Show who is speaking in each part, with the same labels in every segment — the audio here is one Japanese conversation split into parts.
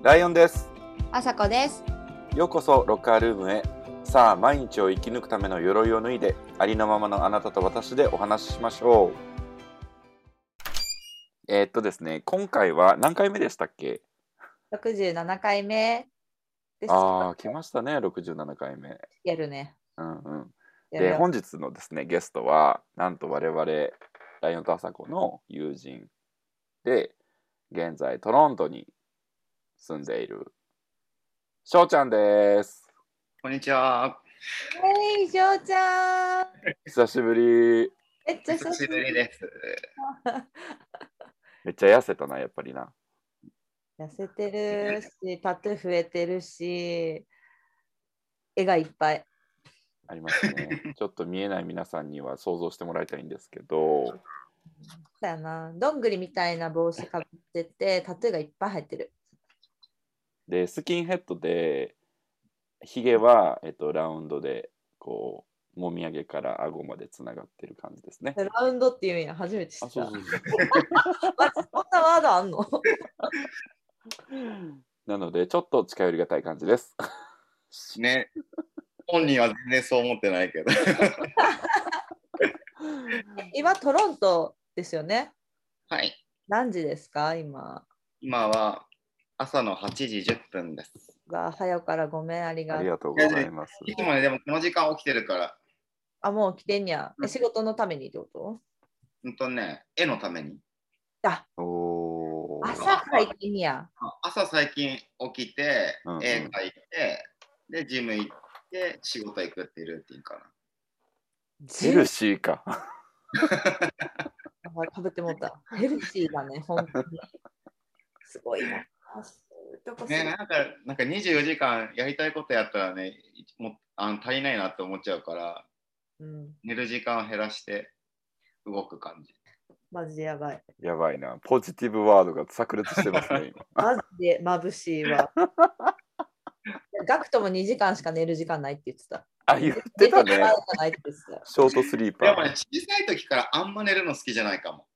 Speaker 1: ライオンです。
Speaker 2: あさこです。
Speaker 1: ようこそロッカールームへ。さあ、毎日を生き抜くための鎧を脱いで、ありのままのあなたと私でお話ししましょう。えーっとですね、今回は何回目でしたっけ？
Speaker 2: 六十七回目です。
Speaker 1: ああ、来ましたね、67回目。
Speaker 2: やるね。
Speaker 1: うんうん。で、本日のですね、ゲストは、なんと我々、ライオンとアサコの友人で、現在トロントに住んでいる、しょうちゃんです。
Speaker 3: こんにちは。
Speaker 2: えい、しょうちゃん。
Speaker 1: 久しぶり。
Speaker 2: めっちゃ
Speaker 3: 久しぶりです。
Speaker 1: めっちゃ痩せたな、やっぱりな。
Speaker 2: 痩せてるし、タトゥー増えてるし、絵がいっぱい。
Speaker 1: ありますね。ちょっと見えない皆さんには想像してもらいたいんですけど、
Speaker 2: だよな。どんぐりみたいな帽子かぶってて、タトゥーがいっぱい入ってる。
Speaker 1: で、スキンヘッドで、ヒゲは、えっと、ラウンドで、こう、もみあげから顎までつながってる感じですね。
Speaker 2: ラウンドっていうんや、初めて知
Speaker 1: あ、
Speaker 2: った。
Speaker 1: そうそうそう。
Speaker 2: まずこんなワードあんの？
Speaker 1: なので、ちょっと近寄りがたい感じです。
Speaker 3: ね。本人は全然そう思ってないけど。
Speaker 2: 今、トロントですよね？
Speaker 3: はい。
Speaker 2: 何時ですか？今。
Speaker 3: 今は朝の8時10分です。
Speaker 2: が早からごめん、ありがとう。
Speaker 1: ありがとうございます。
Speaker 3: いつもね、でもこの時間起きてるから、
Speaker 2: あ、もう来てんや。
Speaker 3: うん
Speaker 2: え仕事のためにってこと？
Speaker 3: ほんとね、絵のために。
Speaker 2: あ、
Speaker 1: おー
Speaker 2: 朝から行ってんや。
Speaker 3: 朝最近起きて
Speaker 1: うんうん、
Speaker 3: 絵描いて、で、ジム行って、仕事行くっていうルーティンかな。
Speaker 1: ヘルシーか。
Speaker 2: かぶってもった。ヘルシーだね、本当に。すごいな。
Speaker 3: ね、なんか、なんか24時間やりたいことやったらね、もうあの足りないなって思っちゃうから、
Speaker 2: うん、
Speaker 3: 寝る時間を減らして動く感じ。
Speaker 2: マジでやばい。
Speaker 1: やばいな。ポジティブワードが炸裂してますね、今。
Speaker 2: マジで眩しいわ。ガクトも2時間しか寝る時間ないって言ってた。
Speaker 1: あ、言ってたね
Speaker 2: 寝てる場合。じゃないって言ってた。
Speaker 1: ショートスリーパ
Speaker 3: でもね、
Speaker 1: ー。
Speaker 3: 小さい時からあんま寝るの好きじゃないかも。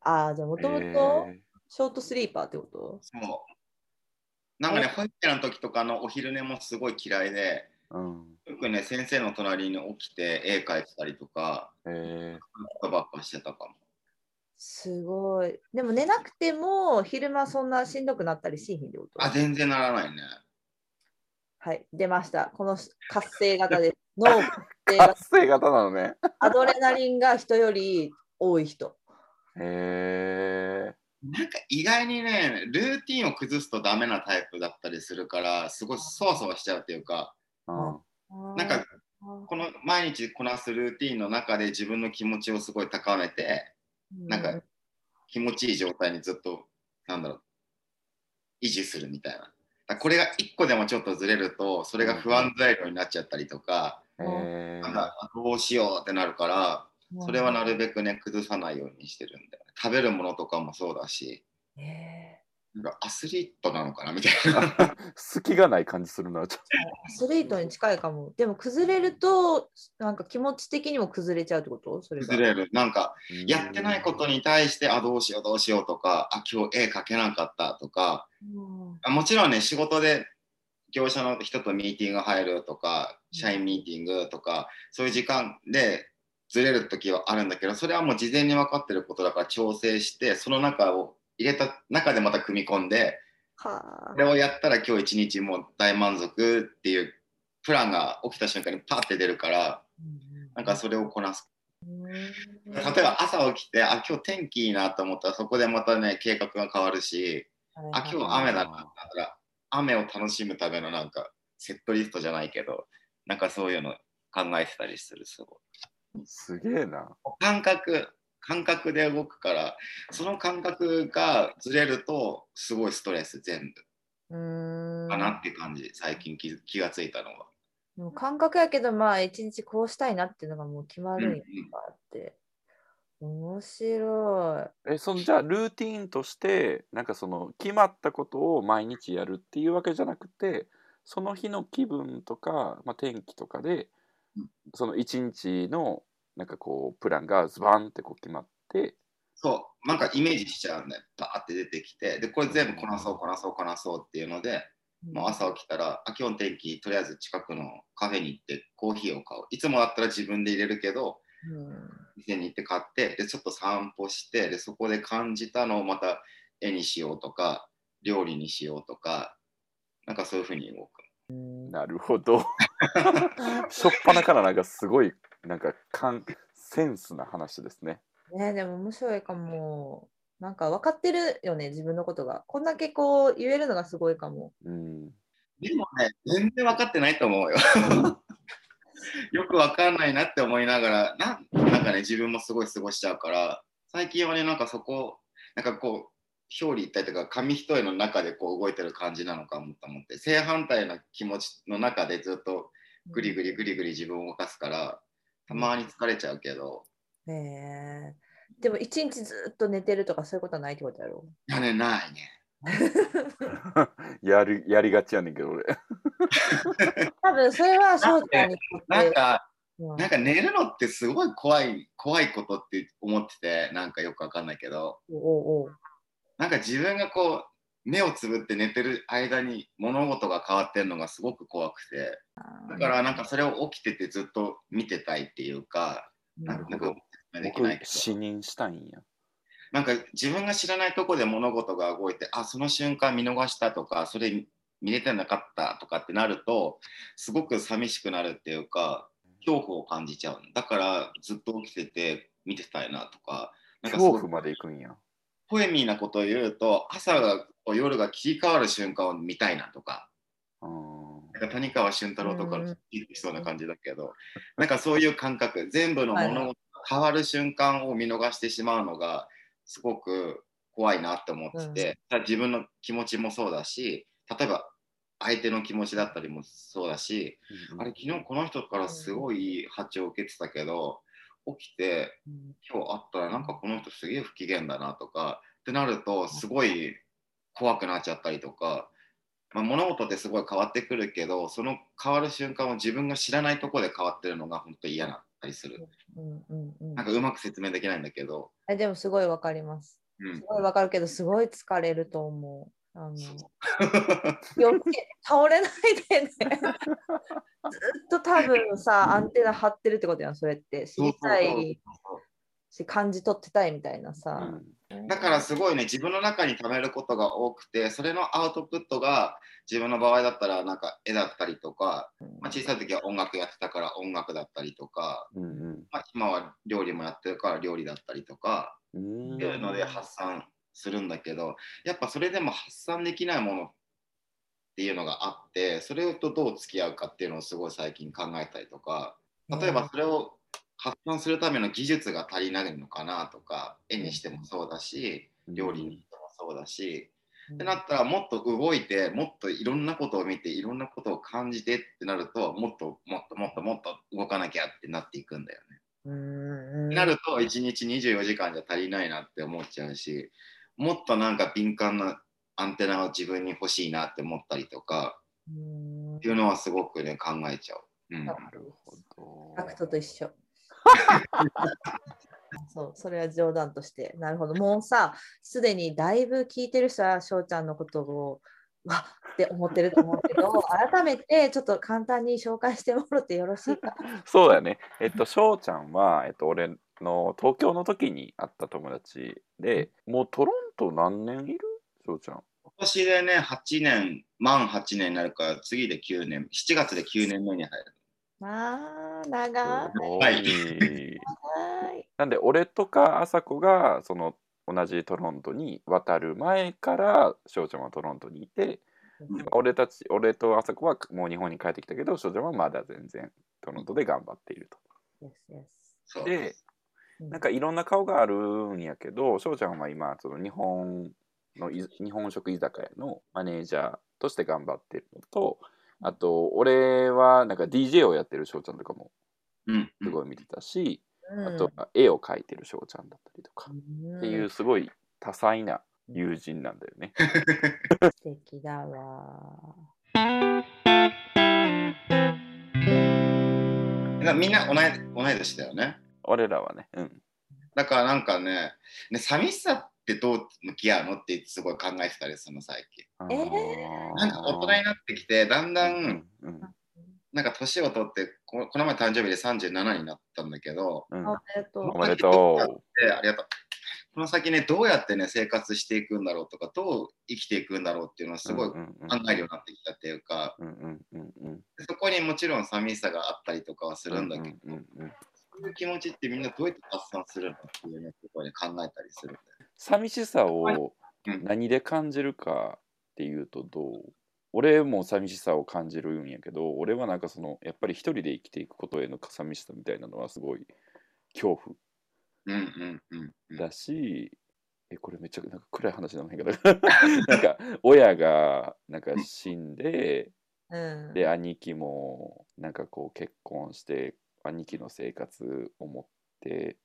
Speaker 2: ああ、じゃあもとも
Speaker 1: え
Speaker 2: と
Speaker 1: ー
Speaker 2: ショートスリーパーってこと？
Speaker 3: そう。なんかね、保育園の時とかのお昼寝もすごい嫌いで、
Speaker 1: うん。
Speaker 3: よくね、先生の隣に起きて絵描いてたりとか、
Speaker 1: え
Speaker 3: ばっかしてたかも。
Speaker 2: すごい。でも寝なくても昼間そんなしんどくなったりしひんってこと？
Speaker 3: あ、全然ならないね。
Speaker 2: はい、出ました。この 活性型です。脳活性
Speaker 1: ー、
Speaker 2: 型
Speaker 1: 活性型なのね。
Speaker 2: アドレナリンが人より多い人。
Speaker 1: へえ
Speaker 3: なんか意外にね、ルーティンを崩すとダメなタイプだったりするから、すごいそわそわしちゃうっていうか、
Speaker 1: ー。
Speaker 3: なんかこの毎日こなすルーティンの中で自分の気持ちをすごい高めて、なんか気持ちいい状態にずっと、なんだろう、維持するみたいな。これが一個でもちょっとずれると、それが不安材料になっちゃったりとか、なんかどうしようってなるから、それはなるべくね、崩さないようにしてるんだよね。食べるものとかもそうだし、
Speaker 2: へ
Speaker 3: なんかアスリートなのかなみたいな。
Speaker 1: 隙がない感じするな、ちょっ
Speaker 2: ーアスリートに近いかも。でも崩れると、なんか気持ち的にも崩れちゃうってこと？それが。
Speaker 3: 崩れる。なんか、
Speaker 1: と。
Speaker 3: やってないことに対して、あ、どうしようどうしようとか、あ、今日絵描けなかったとか、
Speaker 2: うん
Speaker 3: あもちろんね、仕事で業者の人とミーティング入るとか、社員ミーティングとか、そういう時間でずれる時はあるんだけど、それはもう事前に分かってることだから調整して、その中を入れた中でまた組み込んで、
Speaker 2: は
Speaker 3: これをやったら今日一日もう大満足っていうプランが起きた瞬間にパッて出るから、
Speaker 2: あ。
Speaker 3: なんかそれをこなす。
Speaker 2: うん
Speaker 3: 例えば朝起きて、あ、今日天気いいなと思ったらそこでまたね、計画が変わるし、あ、今日雨だなだったら、雨を楽しむためのなんかセットリストじゃないけど、なんかそういうの考えてたりする、すごい。
Speaker 1: すげえな。
Speaker 3: 感覚、感覚で動くから、その感覚がずれると、すごいストレス全部
Speaker 2: うん
Speaker 3: かなって感じ、最近気気がついたのは。
Speaker 2: でも感覚やけど、まあ、一日こうしたいなっていうのがもう決まるんや
Speaker 3: うんうん
Speaker 2: かって。面白い。
Speaker 1: え、そのじゃあルーティーンとして、なんかその決まったことを毎日やるっていうわけじゃなくて、その日の気分とか、まあ、天気とかで
Speaker 3: うん、
Speaker 1: その一日のなんかこうプランがズバンってこう決まって
Speaker 3: そう、なんかイメージしちゃうんだよ。バーって出てきて、で、これ全部こなそう、こなそう、こなそうっていうので、もう朝起きたら、あ、今日天気、とりあえず近くのカフェに行ってコーヒーを買う。いつもだったら自分で入れるけど、
Speaker 2: うん
Speaker 3: 店に行って買って、で、ちょっと散歩して、で、そこで感じたのをまた絵にしようとか、料理にしようとか、なんかそういうふうに動く。
Speaker 1: なるほど。しょっぱなからなんかすごいなんか感センスな話ですね。
Speaker 2: ねでも面白いかも。なんか分かってるよね、自分のことが。こんだけこう言えるのがすごいかも。
Speaker 1: うん。
Speaker 3: でもね、全然分かってないと思うよ。よく分かんないなって思いながらな、なんかね、自分もすごい過ごしちゃうから、最近はね、なんかそこ、なんかこう、表裏一体とか紙一重の中でこう動いてる感じなのかもと思って、正反対な気持ちの中でずっとぐりぐりぐりぐり自分を動かすから、たまに疲れちゃうけど、
Speaker 2: ねえでも一日ずっと寝てるとかそういうことはないってことやろ？
Speaker 3: いやね、ないね。
Speaker 1: やるやりがちやねんけど俺。
Speaker 2: 多分それは翔ちゃんにとって。
Speaker 3: なんか、
Speaker 2: うん
Speaker 3: なんか寝るのってすごい怖い、怖いことって思ってて、なんかよくわかんないけど、
Speaker 2: おうおう
Speaker 3: なんか自分がこう目をつぶって寝てる間に物事が変わってるのがすごく怖くて。だからなんかそれを起きててずっと見てたいっていうか
Speaker 2: なる
Speaker 3: なんかでき
Speaker 1: 僕
Speaker 3: ないけ
Speaker 1: 死認したいんや。
Speaker 3: どなんか自分が知らないとこで物事が動いてあその瞬間見逃したとかそれ見れてなかったとかってなるとすごく寂しくなるっていうか恐怖を感じちゃう。だからずっと起きてて見てたいなとかなんか
Speaker 1: 恐怖まで行くんや。
Speaker 3: ポエミーなことを言うと朝が夜が切り替わる瞬間を見たいなとか。
Speaker 1: うん
Speaker 3: なんか谷川俊太郎とか
Speaker 2: うん
Speaker 3: 聞いそうな感じだけど、なんかそういう感覚。全部の物事が変わる瞬間を見逃してしまうのがすごく怖いなって思ってて、自分の気持ちもそうだし例えば相手の気持ちだったりもそうだし、あれ昨日この人からすごい波長を受けてたけど起きて
Speaker 2: うん。
Speaker 3: 今日会ったらなんかこの人すげえ不機嫌だなとかってなるとすごい怖くなっちゃったりとか、まあ、物事ってすごい変わってくるけどその変わる瞬間を自分が知らないところで変わってるのが本当に嫌だったりする。
Speaker 2: うんうんうん。
Speaker 3: なんかうまく説明できないんだけど、
Speaker 2: えでもすごいわかります。
Speaker 3: うん。
Speaker 2: す、ごいわかるけど、すごい疲れると思う。あの 倒れないでね。ずっと多分さ、アンテナ張ってるってことやん、それって。知りたいし、感じ取ってたいみたいなさ。
Speaker 3: だからすごいね自分の中に溜めることが多くてそれのアウトプットが自分の場合だったらなんか絵だったりとか、まあ、小さい時は音楽やってたから音楽だったりとか、
Speaker 1: うんうん。
Speaker 3: まあ、今は料理もやってるから料理だったりとか
Speaker 1: うん。
Speaker 3: っていうので発散するんだけどやっぱそれでも発散できないものっていうのがあってそれとどう付き合うかっていうのをすごい最近考えたりとか例えばそれを発散するための技術が足りないのかなとか絵にしてもそうだし料理にしてもそうだしってなったらもっと動いてもっといろんなことを見ていろんなことを感じてってなるともっともっともっともっと動かなきゃってなっていくんだよね。
Speaker 2: うん
Speaker 3: なると1日24時間じゃ足りないなって思っちゃうしもっとなんか敏感なアンテナを自分に欲しいなって思ったりとか
Speaker 2: うん
Speaker 3: っていうのはすごくね考えちゃう。うん、
Speaker 1: なるほど。
Speaker 2: アクトと一緒。そう、それは冗談として。なるほど。もうさ、すでにだいぶ聞いてる人は、翔ちゃんのことを、わっって思ってると思うけど、改めてちょっと簡単に紹介してもらってよろしいか？
Speaker 1: そうだね。えっと、翔ちゃんは、えっと、俺の東京の時に会った友達で、もうトロント何年？いる？翔ちゃん。
Speaker 3: 今年でね8年満8年になるから次で9年7月で9年目に入る。
Speaker 2: まあ、長
Speaker 1: すご
Speaker 3: はい
Speaker 1: い。
Speaker 2: い。
Speaker 1: なんで、俺とか朝子が、その、同じトロントに渡る前から翔ちゃんはトロントにいて、
Speaker 3: うん
Speaker 1: 俺たち俺と朝子はもう日本に帰ってきたけど翔ちゃんはまだ全然トロントで頑張っている
Speaker 2: Yes, yes
Speaker 3: そう
Speaker 1: と。で
Speaker 2: うん
Speaker 1: なんかいろんな顔があるんやけど翔ちゃんは今その日本のい日本食居酒屋のマネージャーとして頑張ってるのとあと俺はなんか DJ をやってる翔ちゃんとかも
Speaker 3: うん
Speaker 1: すごい見てたし、
Speaker 2: うん
Speaker 1: あとは絵を描いてる翔ちゃんだったりとか、
Speaker 2: うん
Speaker 1: っていうすごい多彩な友人なんだよね。
Speaker 2: 素敵だわ。
Speaker 3: みんな同い同い年だよね。
Speaker 1: 俺らはね。うん。
Speaker 3: だからなんかねね寂しさってどう向き合うのってすごい考えてたりするの最近。
Speaker 2: え
Speaker 3: なんか大人になってきてだんだん、
Speaker 1: うんうん
Speaker 3: なんか年を取ってここの前誕生日で37になったんだけど
Speaker 1: うん。
Speaker 2: おめでと。う。
Speaker 1: おめでと
Speaker 3: でありがとう。この先ねどうやってね生活していくんだろうとかどう生きていくんだろうっていうのを
Speaker 1: う。
Speaker 3: すごい考えるようになってきたっていうか、
Speaker 1: うんうんうんうん
Speaker 3: そこにもちろん寂しさがあったりとかはするんだけど、
Speaker 1: うんうんうん
Speaker 3: そういう気持ちってみんなどうやって発散するのっていうねところに考えたりするんだよ
Speaker 1: 寂しさを
Speaker 3: うん。
Speaker 1: 何で感じるかっていうとどう俺も寂しさを感じるんやけど俺はなんかそのやっぱり一人で生きていくことへの寂しさみたいなのはすごい恐怖
Speaker 3: うんうんうんうん。
Speaker 1: だし、えこれめっちゃなんか暗い話なんだけど。なんか親がなんか死んで
Speaker 2: うん。
Speaker 1: で兄貴もなんかこう結婚して兄貴の生活を持って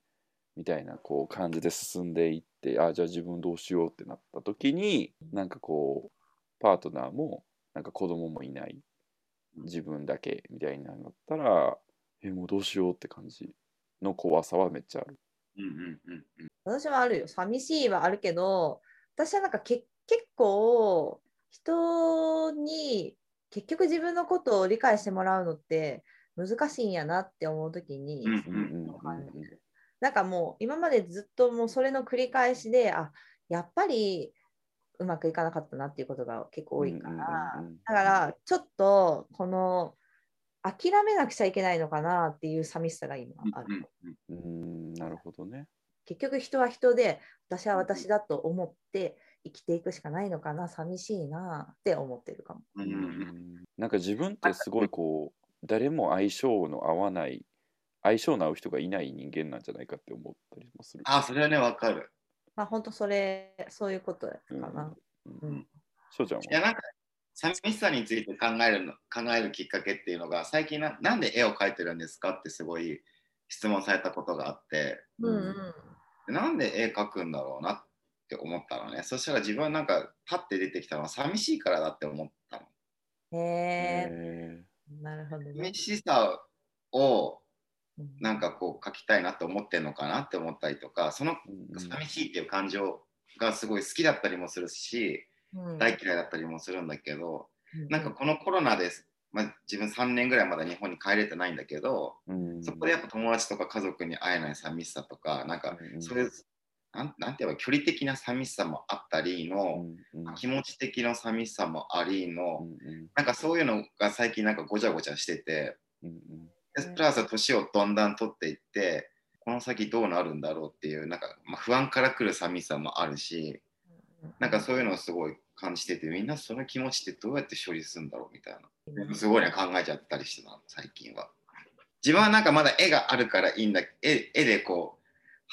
Speaker 1: みたいなこう感じで進んでいってあじゃあ自分どうしようってなった時になんかこうパートナーもなんか子供もいない自分だけみたいになったらえもうどうしようって感じの怖さはめっちゃある。
Speaker 3: うんうんうんうん
Speaker 2: 私はあるよ。寂しいはあるけど、私はなんかけ結構人に結局自分のことを理解してもらうのって難しいんやなって思うときに、なんかもう今までずっともうそれの繰り返しで、あやっぱりうまくいかなかったなっていうことが結構多いから、だからちょっとこの諦めなくちゃいけないのかなっていう寂しさが今ある。
Speaker 3: うん
Speaker 1: なるほどね。
Speaker 2: 結局人は人で私は私だと思って生きていくしかないのかな寂しいなって思ってるかも。
Speaker 3: うん
Speaker 1: なんか自分ってすごいこう誰も相性の合わない相性の合う人がいない人間なんじゃないかって思ったりもする。
Speaker 3: あそれはねわかる。
Speaker 2: まあ本当それそういうことかな。
Speaker 1: うん。
Speaker 2: うん。
Speaker 1: 翔ちゃんは？
Speaker 3: いやなんか寂しさについて考えるの考えるきっかけっていうのが最近ななんで絵を描いてるんですかってすごい質問されたことがあって。
Speaker 2: うんうん。
Speaker 3: でなんで絵描くんだろうなって思ったのね。そしたら自分はなんかパッて出てきたのは寂しいからだって思ったの。
Speaker 2: へえ
Speaker 1: へ
Speaker 2: なるほどね。
Speaker 3: 寂。しさを
Speaker 2: うん。
Speaker 3: なんかこう描きたいなって思ってんのかなって思ったりとかその寂しいっていう感情がすごい好きだったりもするし
Speaker 2: うん。
Speaker 3: 大嫌いだったりもするんだけど
Speaker 2: うん
Speaker 3: なんかこのコロナです、まあ、自分3年ぐらいまだ日本に帰れてないんだけど
Speaker 1: うん。
Speaker 3: そこでやっぱ友達とか家族に会えない寂しさとかなんか
Speaker 1: うん。
Speaker 3: そういうなんなんて言えば距離的な寂しさもあったりの
Speaker 1: うんうん。
Speaker 3: 気持ち的な寂しさもあり
Speaker 1: う
Speaker 3: の
Speaker 1: んうん。
Speaker 3: なんかそういうのが最近なんかごちゃごちゃしてて
Speaker 1: うん
Speaker 3: でプラス年をどんどん取っていってこの先どうなるんだろうっていうなんか、まあ、不安から来る寂しさもあるしなんかそういうのをすごい感じててみんなその気持ちってどうやって処理するんだろうみたいな。すごいね考えちゃったりしてたの最近は。自分はなんかまだ絵があるからいいんだ絵絵でこう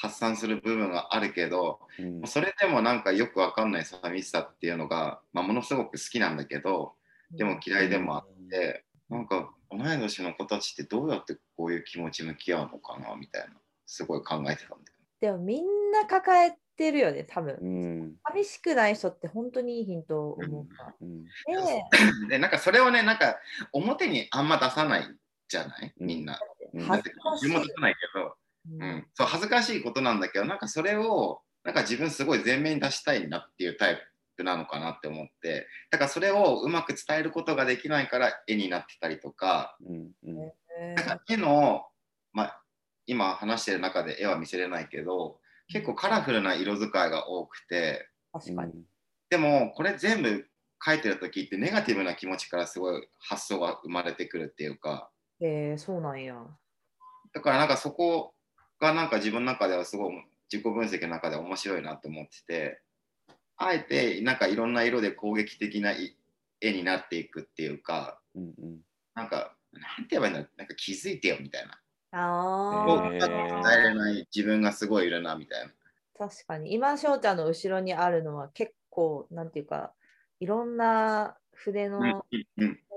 Speaker 3: 発散する部分があるけど
Speaker 1: うん。
Speaker 3: それでもなんかよくわかんない寂しさっていうのが、まあ、ものすごく好きなんだけどでも嫌いでもあってなんか同い年の子たちってどうやってこういう気持ち向き合うのかなみたいなすごい考えてたんだよ
Speaker 2: でもみんな抱えてるよね多分。
Speaker 1: うん。
Speaker 2: 寂しくない人って本当にいいヒント思うか
Speaker 1: うん。
Speaker 2: ら。で
Speaker 3: でなんかそれをねなんか表にあんま出さないじゃない？みんな。
Speaker 2: 恥ずかしい
Speaker 3: 自分も出さないけど、
Speaker 2: うん。
Speaker 3: うん、そう恥ずかしいことなんだけどなんかそれをなんか自分すごい前面に出したいなっていうタイプなのかなって思って。だからそれをうまく伝えることができないから絵になってたりとか。
Speaker 1: うんうん。
Speaker 2: へ
Speaker 3: なんか絵の、まあ、今話してる中で絵は見せれないけど結構カラフルな色使いが多くて。
Speaker 2: 確かに。
Speaker 3: でもこれ全部描いてる時ってネガティブな気持ちからすごい発想が生まれてくるっていうか。
Speaker 2: へえそうなんや。
Speaker 3: だからなんかそこがなんか自分の中ではすごい自己分析の中で面白いなと思っててあえてなんかいろんな色で攻撃的な絵になっていくっていうか
Speaker 1: うんうん。
Speaker 3: なんかなんて言えばいいんだろうなんか気づいてよみたいな。
Speaker 2: ああ、
Speaker 3: 伝えれない自分がすごいいるなみたいな。
Speaker 2: 確かに。今、翔ちゃんの後ろにあるのは結構、なんていうか、いろんな筆の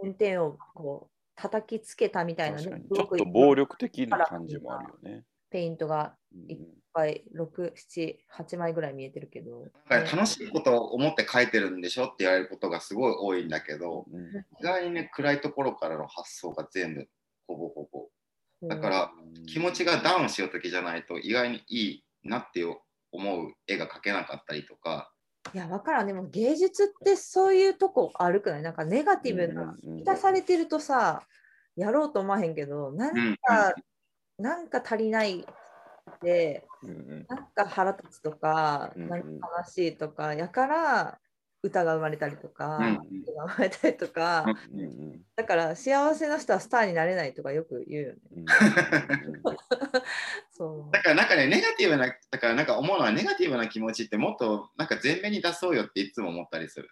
Speaker 2: 点々をこう叩きつけたみたいな
Speaker 1: 確か
Speaker 2: ね
Speaker 1: にちょっと暴力的な感じもあるよね。
Speaker 2: ペイントが
Speaker 1: うん。
Speaker 2: いっぱい6、7、8枚ぐらい見えてるけど。
Speaker 3: なんか楽しいことを思って書いてるんでしょって言われることがすごい多いんだけど
Speaker 1: うん。
Speaker 3: 意外にね暗いところからの発想が全部ほぼほぼ。だから気持ちがダウンしようときじゃないと意外にいいなって思う絵が描けなかったりとか。
Speaker 2: いや、わからん。でも芸術ってそういうとこあるくない？なんかネガティブな、満たされてるとさ、やろうと思わへんけど、なんか、なんか足りないで、なんか腹立つとか、なんか悲しいとか、やから歌が生まれたりとか、うん、が生まれたりとか、うん、だから幸せな人はスターになれないとかよく言うよね。
Speaker 3: そう。だからなんかねネガティブなだからなんか思うのはネガティブな気持ちってもっとなんか前面に出そうよっていつも思ったりする。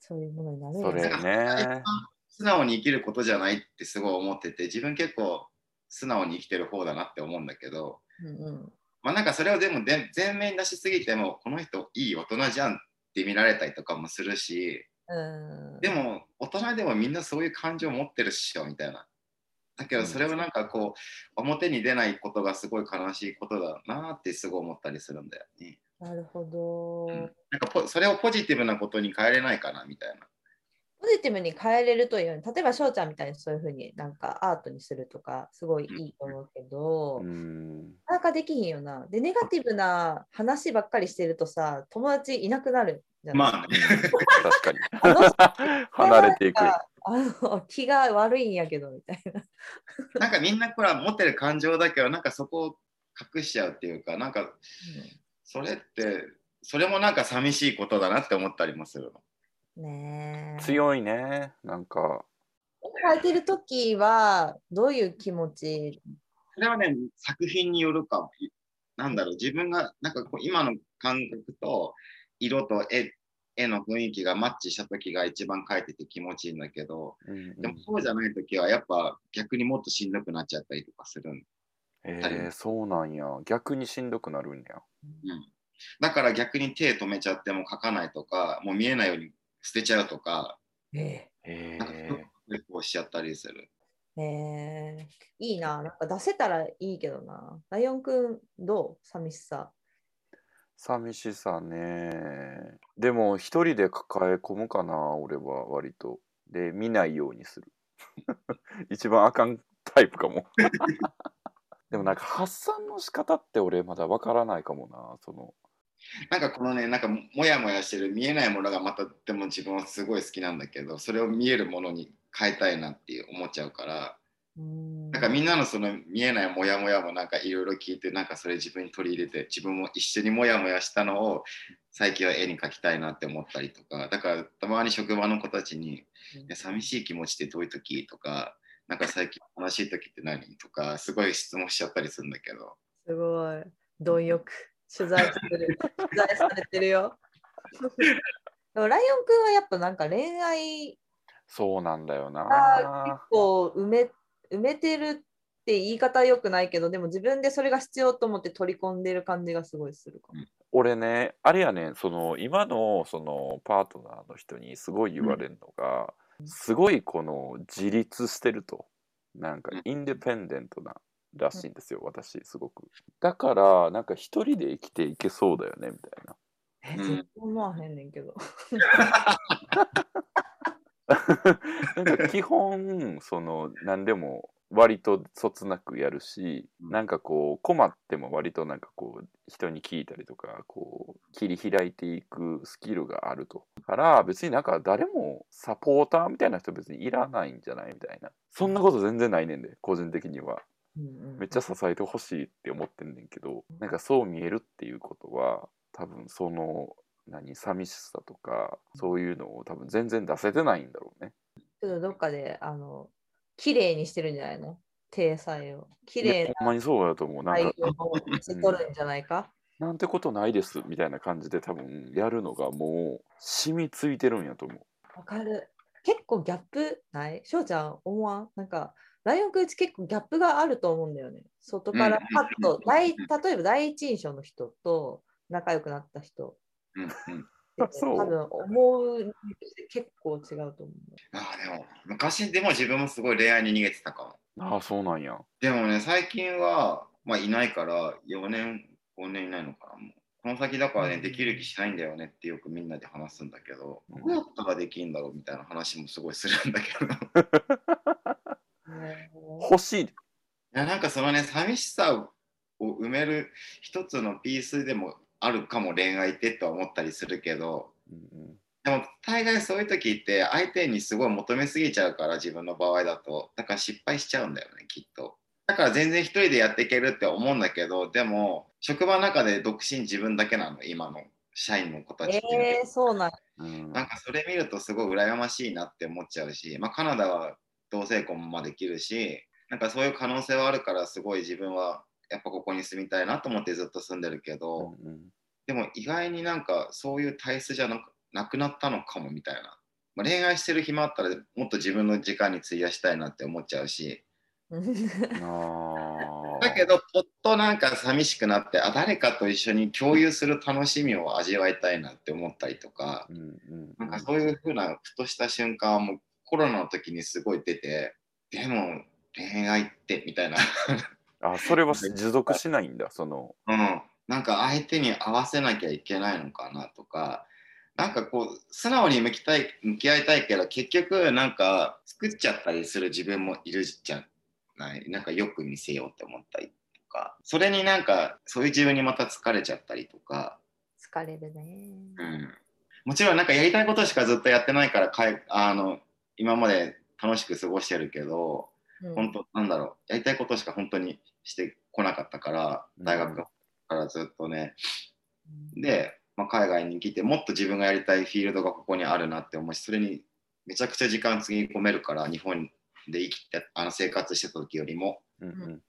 Speaker 2: そういうものになる
Speaker 1: それね。
Speaker 3: 素直に生きることじゃないってすごい思ってて自分結構素直に生きてる方だなって思うんだけど、うんうん、まあなんかそれをでもで前面に出しすぎてもこの人いい大人じゃんっって見られたりとかもするし、うん、でも大人でもみんなそういう感情を持ってるっしょみたいな。だけどそれをなんかこう表に出ないことがすごい悲しいことだなってすごい思ったりするんだよね。
Speaker 2: なるほど、
Speaker 3: うん、なんかそれをポジティブなことに変えれないかなみたいな。
Speaker 2: ポジティブに変えれるという例えば翔ちゃんみたいにそういうふうになんかアートにするとかすごいいいと思うけど、うん、なかなかできひんよな。でネガティブな話ばっかりしてるとさ友達いなくなる
Speaker 3: じゃない？まあ、
Speaker 1: 確かに。離れていく。あ
Speaker 2: の 気が悪いんやけどみたいな。
Speaker 3: なんかみんなこれは持ってる感情だけどなんかそこを隠しちゃうっていうかなんかそれってそれもなんか寂しいことだなって思ったりもするの。
Speaker 2: ね
Speaker 1: 強いねなんか。
Speaker 2: 書いてる時はどういう気持ち？
Speaker 3: それはね作品によるかも。なんだろう。自分がなんかこう今の感覚と色と絵絵の雰囲気がマッチした時が一番描いてて気持ちいいんだけど、うんうん、でもそうじゃない時はやっぱ逆にもっとしんどくなっちゃったりとかするん
Speaker 1: えー、そうなんや。逆にしんどくなるんや、
Speaker 3: うん、だから逆に手止めちゃっても描かないとかもう見えないように捨てちゃうとか、
Speaker 2: えー、なんか
Speaker 3: こうしちゃったりする。
Speaker 2: えー、いいな、なんか出せたらいいけどな。ライオンくん、どう？寂しさ。
Speaker 1: 寂しさね。でも、一人で抱え込むかな、俺は割と。で、見ないようにする。一番あかんタイプかも。でもなんか発散の仕方って俺まだわからないかもな、その。
Speaker 3: なんかこのねなんかモヤモヤしてる見えないものがまたでも自分はすごい好きなんだけどそれを見えるものに変えたいなって思っちゃうからなんかみんなのその見えないモヤモヤもなんかいろいろ聞いてなんかそれ自分に取り入れて自分も一緒にモヤモヤしたのを最近は絵に描きたいなって思ったりとかだからたまに職場の子たちに「寂しい気持ちってどういう時?」とか「なんか最近悲しい時って何?」とかすごい質問しちゃったりするんだけど
Speaker 2: すごい貪欲取材してる。取材されてるよ。でもライオンくんはやっぱなんか恋愛
Speaker 1: そうなんだよな。
Speaker 2: 結構埋め埋めてるって言い方はよくないけどでも自分でそれが必要と思って取り込んでる感じがすごいするかも。
Speaker 1: 俺ねあれやねその今のそのパートナーの人にすごい言われるのが、うん、すごいこの自立してると。なんかインデペンデントならしいんですよ、うん、私すごく。だからなんか一人で生きていけそうだよねみたいな。
Speaker 2: え全然思わへんねんけど。
Speaker 1: なんか基本その何でも割とそつなくやるし、うん、なんかこう困っても割となんかこう人に聞いたりとかこう切り開いていくスキルがあると。から別になんか誰もサポーターみたいな人別にいらないんじゃないみたいな。そんなこと全然ないねんで個人的にはめっちゃ支えてほしいって思ってんねんけどなんかそう見えるっていうことは多分その何寂しさとかそういうのを多分全然出せてないんだろうね。
Speaker 2: ちょっとどっかであの綺麗にしてるんじゃないの？体裁を。綺麗
Speaker 1: な。ほんまにそうだと思う。なんか。
Speaker 2: 取るんじゃないか、
Speaker 1: うん、なんてことないですみたいな感じで多分やるのがもう染みついてるんやと思う。
Speaker 2: わかる。結構ギャップない？翔ちゃん思わん？なんかライオンくんち結構ギャップがあると思うんだよね。外からパッと、例えば第一印象の人と仲良くなった人。そう多分思う結構違うと思う。
Speaker 3: あでも昔でも自分もすごい恋愛に逃げてたか
Speaker 1: も。ああそうなんや。
Speaker 3: でもね最近は、まあ、いないから4年5年いないのかなもうこの先だからね、できる気しないんだよねってよくみんなで話すんだけど、どうやったらできるんだろうみたいな話もすごいするんだけど。
Speaker 1: 欲しい。い
Speaker 3: やなんかそのね寂しさを埋める一つのピースでもあるかも恋愛ってとは思ったりするけど
Speaker 1: うん
Speaker 3: でも大概そういう時って相手にすごい求めすぎちゃうから自分の場合だとだから失敗しちゃうんだよねきっと。だから全然一人でやっていけるって思うんだけどでも職場の中で独身自分だけなの今の社員の子たちって、
Speaker 2: えー、そうなん
Speaker 1: うん。
Speaker 3: なんかそれ見るとすごい羨ましいなって思っちゃうし、まあ、カナダは同性婚もできるしなんかそういう可能性はあるからすごい自分はやっぱここに住みたいなと思ってずっと住んでるけど、
Speaker 1: うんうん。
Speaker 3: でも意外になんかそういう体質じゃなくなくなったのかもみたいな、まあ、恋愛してる暇あったらもっと自分の時間に費やしたいなって思っちゃうし。だけどぽっとなんか寂しくなってあ誰かと一緒に共有する楽しみを味わいたいなって思ったりとか。
Speaker 1: うんうん。
Speaker 3: なんかそういうふうなふとした瞬間はもうコロナの時にすごい出てでも恋愛ってみたいな、
Speaker 1: あそれは持続しないんだその。
Speaker 3: うん、なんか相手に合わせなきゃいけないのかなとか。なんかこう素直に向きたい向き合いたいけど結局なんか作っちゃったりする自分もいるじゃない。なんかよく見せようって思ったりとか。それになんかそういう自分にまた疲れちゃったりとか、
Speaker 2: 疲れるね。
Speaker 3: うん、もちろんなんかやりたいことしかずっとやってないからかいあの今まで楽しく過ごしてるけど
Speaker 2: うん。
Speaker 3: 本当なんだろう。やりたいことしか本当にしてこなかったから大学からずっとね、で、まあ、海外に来てもっと自分がやりたいフィールドがここにあるなって思うしそれにめちゃくちゃ時間つぎ込めるから日本で生きてあの生活してた時よりも。
Speaker 1: うんうん。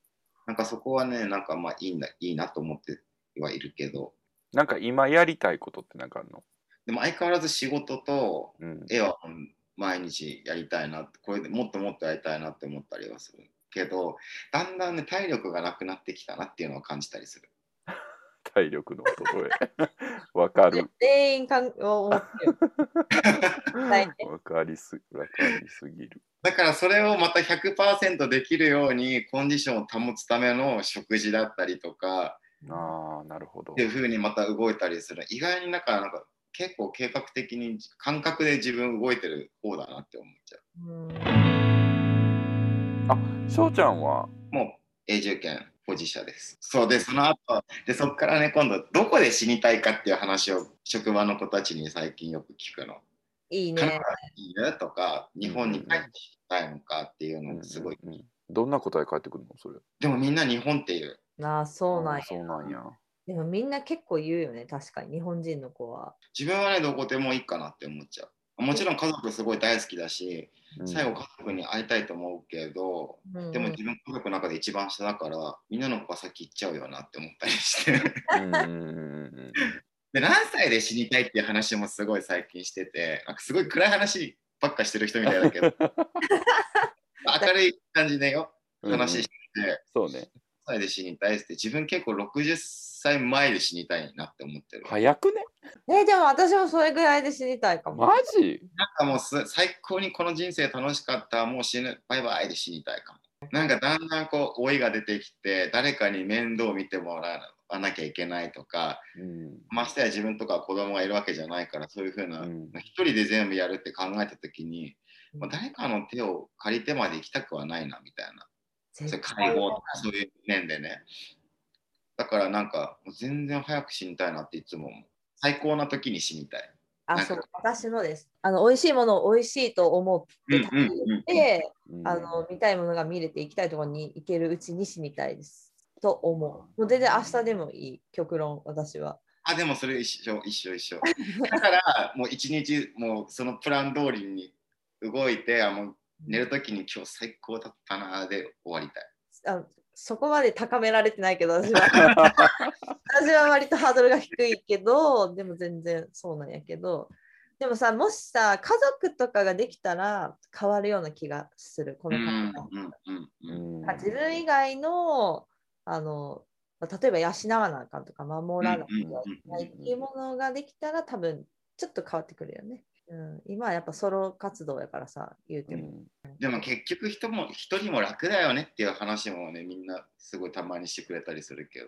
Speaker 3: なんかそこはねなんかまあいいんだいいなと思ってはいるけど。
Speaker 1: なんか今やりたいことってなんかあるの？
Speaker 3: でも相変わらず仕事と
Speaker 1: うん。
Speaker 3: 絵は毎日やりたいなこれでもっともっとやりたいなって思ったりはするけどだんだんね体力がなくなってきたなっていうのを感じたりする。
Speaker 1: 体力の衰え。わかる。
Speaker 2: 全員かん思ってる。はいね
Speaker 1: わかりすわかりすぎる。
Speaker 3: だからそれをまた100%できるようにコンディションを保つための食事だったりとか
Speaker 1: ああなるほど。
Speaker 3: っていう風にまた動いたりする。意外になんかなんか結構計画的に感覚で自分動いてる方だなって思っちゃ
Speaker 2: う。ん。
Speaker 1: 翔ちゃんは？
Speaker 3: うもう永住権保持者です。そうでその後でそこからね今度どこで死にたいかっていう話を職場の子たちに最近よく聞くの。
Speaker 2: いいね。
Speaker 3: カナダ。にいるとか日本に帰ってきたいのかっていうのをすごい、
Speaker 1: うんうん。どんな答え返ってくるの？それ。
Speaker 3: でもみんな日本っていう。
Speaker 2: なあ、そうなんや。
Speaker 1: あそうなんや
Speaker 2: でもみんな結構言うよね、確かに。日本人の子は。
Speaker 3: 自分はねどこでもいいかなって思っちゃう。もちろん家族すごい大好きだし
Speaker 1: うん。
Speaker 3: 最後家族に会いたいと思うけど、
Speaker 2: うん。
Speaker 3: でも自分家族の中で一番下だからみんなの子が先行っちゃうよなって思ったりして。
Speaker 1: うんうんうんうん
Speaker 3: で何歳で死にたいっていう話もすごい最近しててなんかすごい暗い話ばっかしてる人みたいだけど。明るい感じでよ。
Speaker 1: うん
Speaker 3: 話してて、
Speaker 1: そうね。
Speaker 3: 何歳で死にたいって自分結構60歳前で死にたいなって思ってる、
Speaker 1: 早くね？
Speaker 2: え、でも私もそれぐらいで知りたいかも。
Speaker 1: マジ？
Speaker 3: なんかもうす最高にこの人生楽しかったもう死ぬ。バイバイで死にたいかも。なんかだんだんこう老いが出てきて誰かに面倒を見てもらわなきゃいけないとか
Speaker 1: うん。
Speaker 3: ましてや自分とか子供がいるわけじゃないからそういうふうな、
Speaker 1: うん。
Speaker 3: 一人で全部やるって考えた時に、まあ、誰かの手を借りてまで行きたくはないなみたいな介護とかそういう面でねだからなんかもう全然早く死にたいなっていつも思う最高な時に死にたい
Speaker 2: あ、そう、私もです。あの、美味しいものを美味しいと思って
Speaker 3: うんうんうん
Speaker 2: で、
Speaker 1: うん
Speaker 2: あの、見たいものが見れて行きたいところに行けるうちに死にたいです。と思う。もう全然明日でもいい、極論、私は。
Speaker 3: あでもそれ一緒一緒一緒だからもう一日もうそのプラン通りに動いてあもう寝る時に今日最高だったなで終わりたい
Speaker 2: あそこまで高められてないけど、私は。私は割とハードルが低いけど、でも全然そうなんやけど、でもさ、もしさ、家族とかができたら変わるような気がする、こ
Speaker 3: うん
Speaker 2: の考え。
Speaker 3: うん
Speaker 1: うん
Speaker 2: 自分以外のあのまあ例えば養わなあかんとか守らなきゃいけない生き物ができたら多分ちょっと変わってくるよね。うん、今はやっぱソロ活動やからさ言うても。
Speaker 3: でも結局人も一人も楽だよねっていう話もねみんなすごいたまにしてくれたりするけど。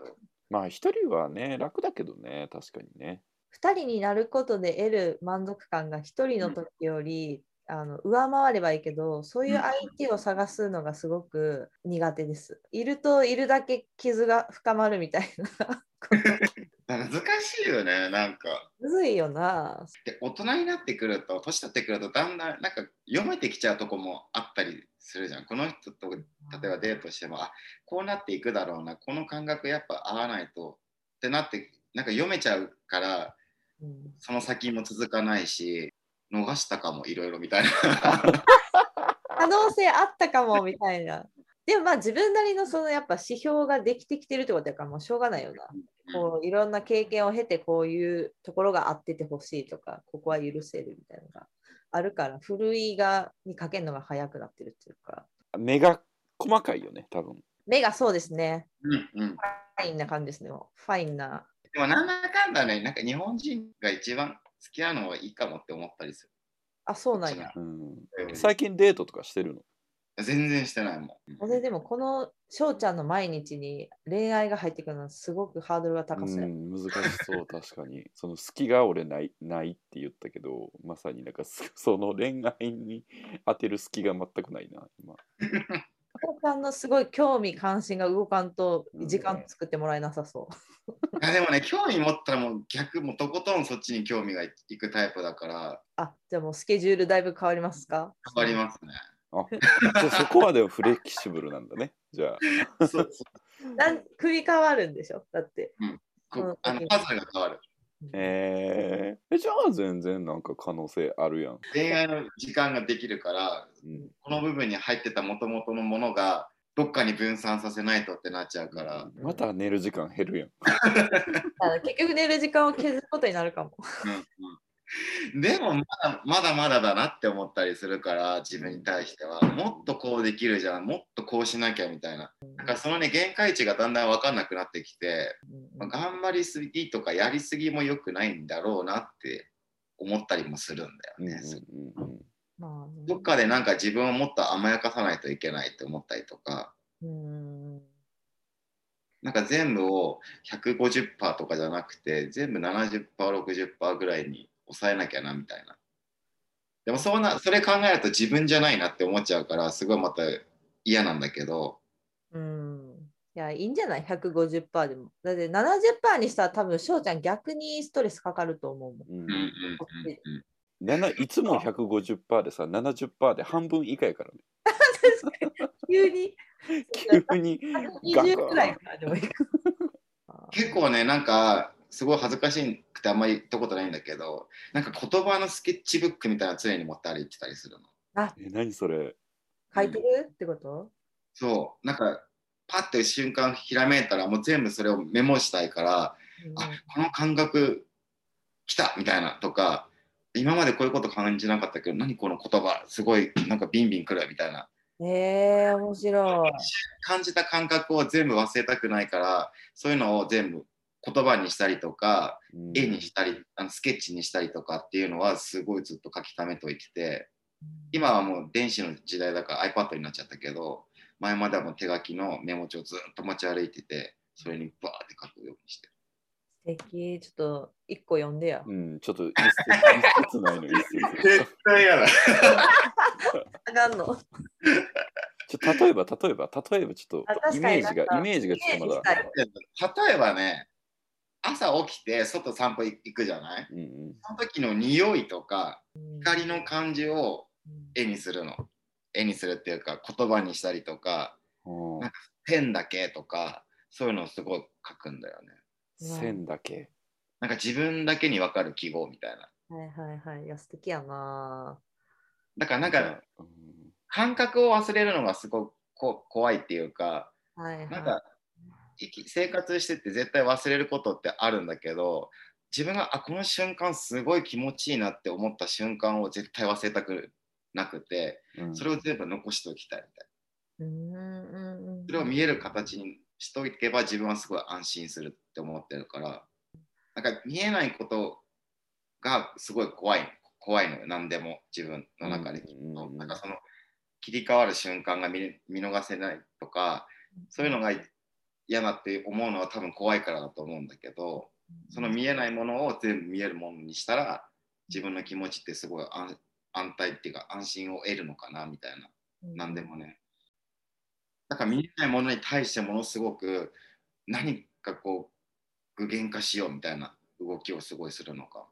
Speaker 1: まあ一人はね楽だけどね確かにね。
Speaker 2: 2人になることで得る満足感が1人の時より、あの上回ればいいけどそういう相手を探すのがすごく苦手です。いるといるだけ傷が深まるみたいな
Speaker 3: 難しいよね、なんか。
Speaker 2: むずいよな。
Speaker 3: で大人になってくると、年取ってくると、だんだんなんか読めてきちゃうとこもあったりするじゃん。この人と例えばデートしても、あこうなっていくだろうな、この感覚やっぱ合わないとってなって、なんか読めちゃうから、
Speaker 2: うん
Speaker 3: その先も続かないし、逃したかもいろいろみたいな。
Speaker 2: 可能性あったかもみたいな。でもまあ自分なりのそのやっぱ指標ができてきてるってことやからもうしょうがないよな。こういろんな経験を経てこういうところがあっててほしいとかここは許せるみたいなのがあるからふるいがにかけるのが早くなってるっていうか。
Speaker 1: 目が細かいよね、多分。
Speaker 2: 目がそうですね。
Speaker 3: うんうん、
Speaker 2: ファインな感じですね。もうファインな。
Speaker 3: でもなんだかんだね、なんか日本人が一番好きなのはいいかもって思ったりす
Speaker 2: あそうなんや。
Speaker 1: うん、
Speaker 3: る。
Speaker 1: 最近デートとかしてるの？
Speaker 3: 全然してないもん。
Speaker 2: 俺でもこの翔ちゃんの毎日に恋愛が入ってくるのはすごくハードルが高そうや、
Speaker 1: うん、難しそう、確かに。その好きが俺ないないって言ったけど、まさになんかすその恋愛に当てる隙が全くないな、今。
Speaker 2: 翔ちゃんのすごい興味関心が動かんと
Speaker 1: うん
Speaker 2: 時間作ってもらえなさそう、
Speaker 3: あでもね、興味持ったらもう逆、もうとことんそっちに興味がいくタイプだから、
Speaker 2: あじゃあもうスケジュールだいぶ変わりますか？
Speaker 3: 変わりますね。
Speaker 1: あそこはでもフレキシブルなんだね。じゃあ。
Speaker 3: そうそう
Speaker 2: なん首変わるんでしょ？だって。
Speaker 3: こあのパズルが変わる。
Speaker 1: えー、えじゃあ全然なんか可能性あるやん。
Speaker 3: 恋愛の時間ができるから、
Speaker 1: うん、
Speaker 3: この部分に入ってたもともとのものが、どっかに分散させないとってなっちゃうから、
Speaker 1: また寝る時間減るやん。
Speaker 2: あ結局寝る時間を削ることになるかも。
Speaker 3: うんうん でもまだまだまだだなって思ったりするから自分に対しては。もっとこうできるじゃん。もっとこうしなきゃみたいな。なんかそのね限界値がだんだん分かんなくなってきて、まあ頑張りすぎとかやりすぎも良くないんだろうなって思ったりもするんだよね、どっかでなんか自分をもっと甘やかさないといけないって思ったりとか。
Speaker 2: うん
Speaker 3: なんか全部を150%とかじゃなくて全部 70%60% ぐらいに抑えなきゃなみたいな。でもそうなそれ考えると自分じゃないなって思っちゃうからすごいまた嫌なんだけど。
Speaker 2: うん。いや、いいんじゃない ?150% でも。だって70%にしたら多分翔ちゃん逆にストレスかかると思うもん。
Speaker 1: うん。
Speaker 3: うんうんうんうん
Speaker 1: なないつも150%でさ70%で半分以下やからね。
Speaker 2: 急に。
Speaker 1: 急に。ガ
Speaker 2: 20
Speaker 1: ク
Speaker 2: くらいからでも。いいか。
Speaker 3: 結構ねなんかすごい恥ずかしくてあんまり言ったことないんだけどなんか言葉のスケッチブックみたいなの常に持って歩いてたりするの。
Speaker 2: あ、
Speaker 1: え何それ？
Speaker 2: 書いてる？ってこと？
Speaker 3: そう。なんかパッて瞬間ひらめいたらもう全部それをメモしたいからあこの感覚来たみたいなとか今までこういうこと感じなかったけど何この言葉すごいなんかビンビンくるみたいな。
Speaker 2: うんえー、面白い。
Speaker 3: 感じた感覚を全部忘れたくないからそういうのを全部言葉にしたりとか
Speaker 1: うん
Speaker 3: 絵にしたりあのスケッチにしたりとかっていうのはすごいずっと書き溜めといてて今はもう電子の時代だから iPad になっちゃったけど前まではもう手書きのメモ帳ずっと持ち歩いててそれにバーって書くようにしてる
Speaker 2: 素敵。ちょっと一個読んでや。
Speaker 1: うん、ちょっと一節ないの一節
Speaker 3: 対嫌だ
Speaker 2: あかんの。
Speaker 1: ちょ例えば例えば例えばちょっ
Speaker 2: あ
Speaker 1: とイメージがイメージがちょっとまだ、
Speaker 3: 例えばね朝起きて外散歩行くじゃない？
Speaker 1: うんうん、
Speaker 3: その時の匂いとか
Speaker 2: うん。
Speaker 3: 光の感じを
Speaker 2: うん。
Speaker 3: 絵にするの。絵にするっていうか言葉にしたりとか
Speaker 1: うん。
Speaker 3: なんペンだけとかそういうのをすごい書くんだよね。
Speaker 1: 線だけ？
Speaker 3: なんか自分だけに分かる記号みたいな。
Speaker 2: はいはいはい。いや、素敵やな。
Speaker 3: だからなんか
Speaker 1: うん。
Speaker 3: 感覚を忘れるのがすごくこ怖いっていうか
Speaker 2: はいはい。
Speaker 3: なんか生き生活してて絶対忘れることってあるんだけど自分があこの瞬間すごい気持ちいいなって思った瞬間を絶対忘れたくなくて
Speaker 1: うん。
Speaker 3: それを全部残しておきたいみたい
Speaker 2: うんうんうん。
Speaker 3: それを見える形にしといけば自分はすごい安心するって思ってるからなんか見えないことがすごい怖い怖いのよ。何でも自分の中で、なんかその切り替わる瞬間が見見逃せないとかそういうのが嫌だって思うのは多分怖いからだと思うんだけどその見えないものを全部見えるものにしたら自分の気持ちってすごい安安泰っていうか安心を得るのかなみたいな。
Speaker 2: うん。
Speaker 3: 何でもね。だから見えないものに対してものすごく何かこう具現化しようみたいな動きをすごいするのか。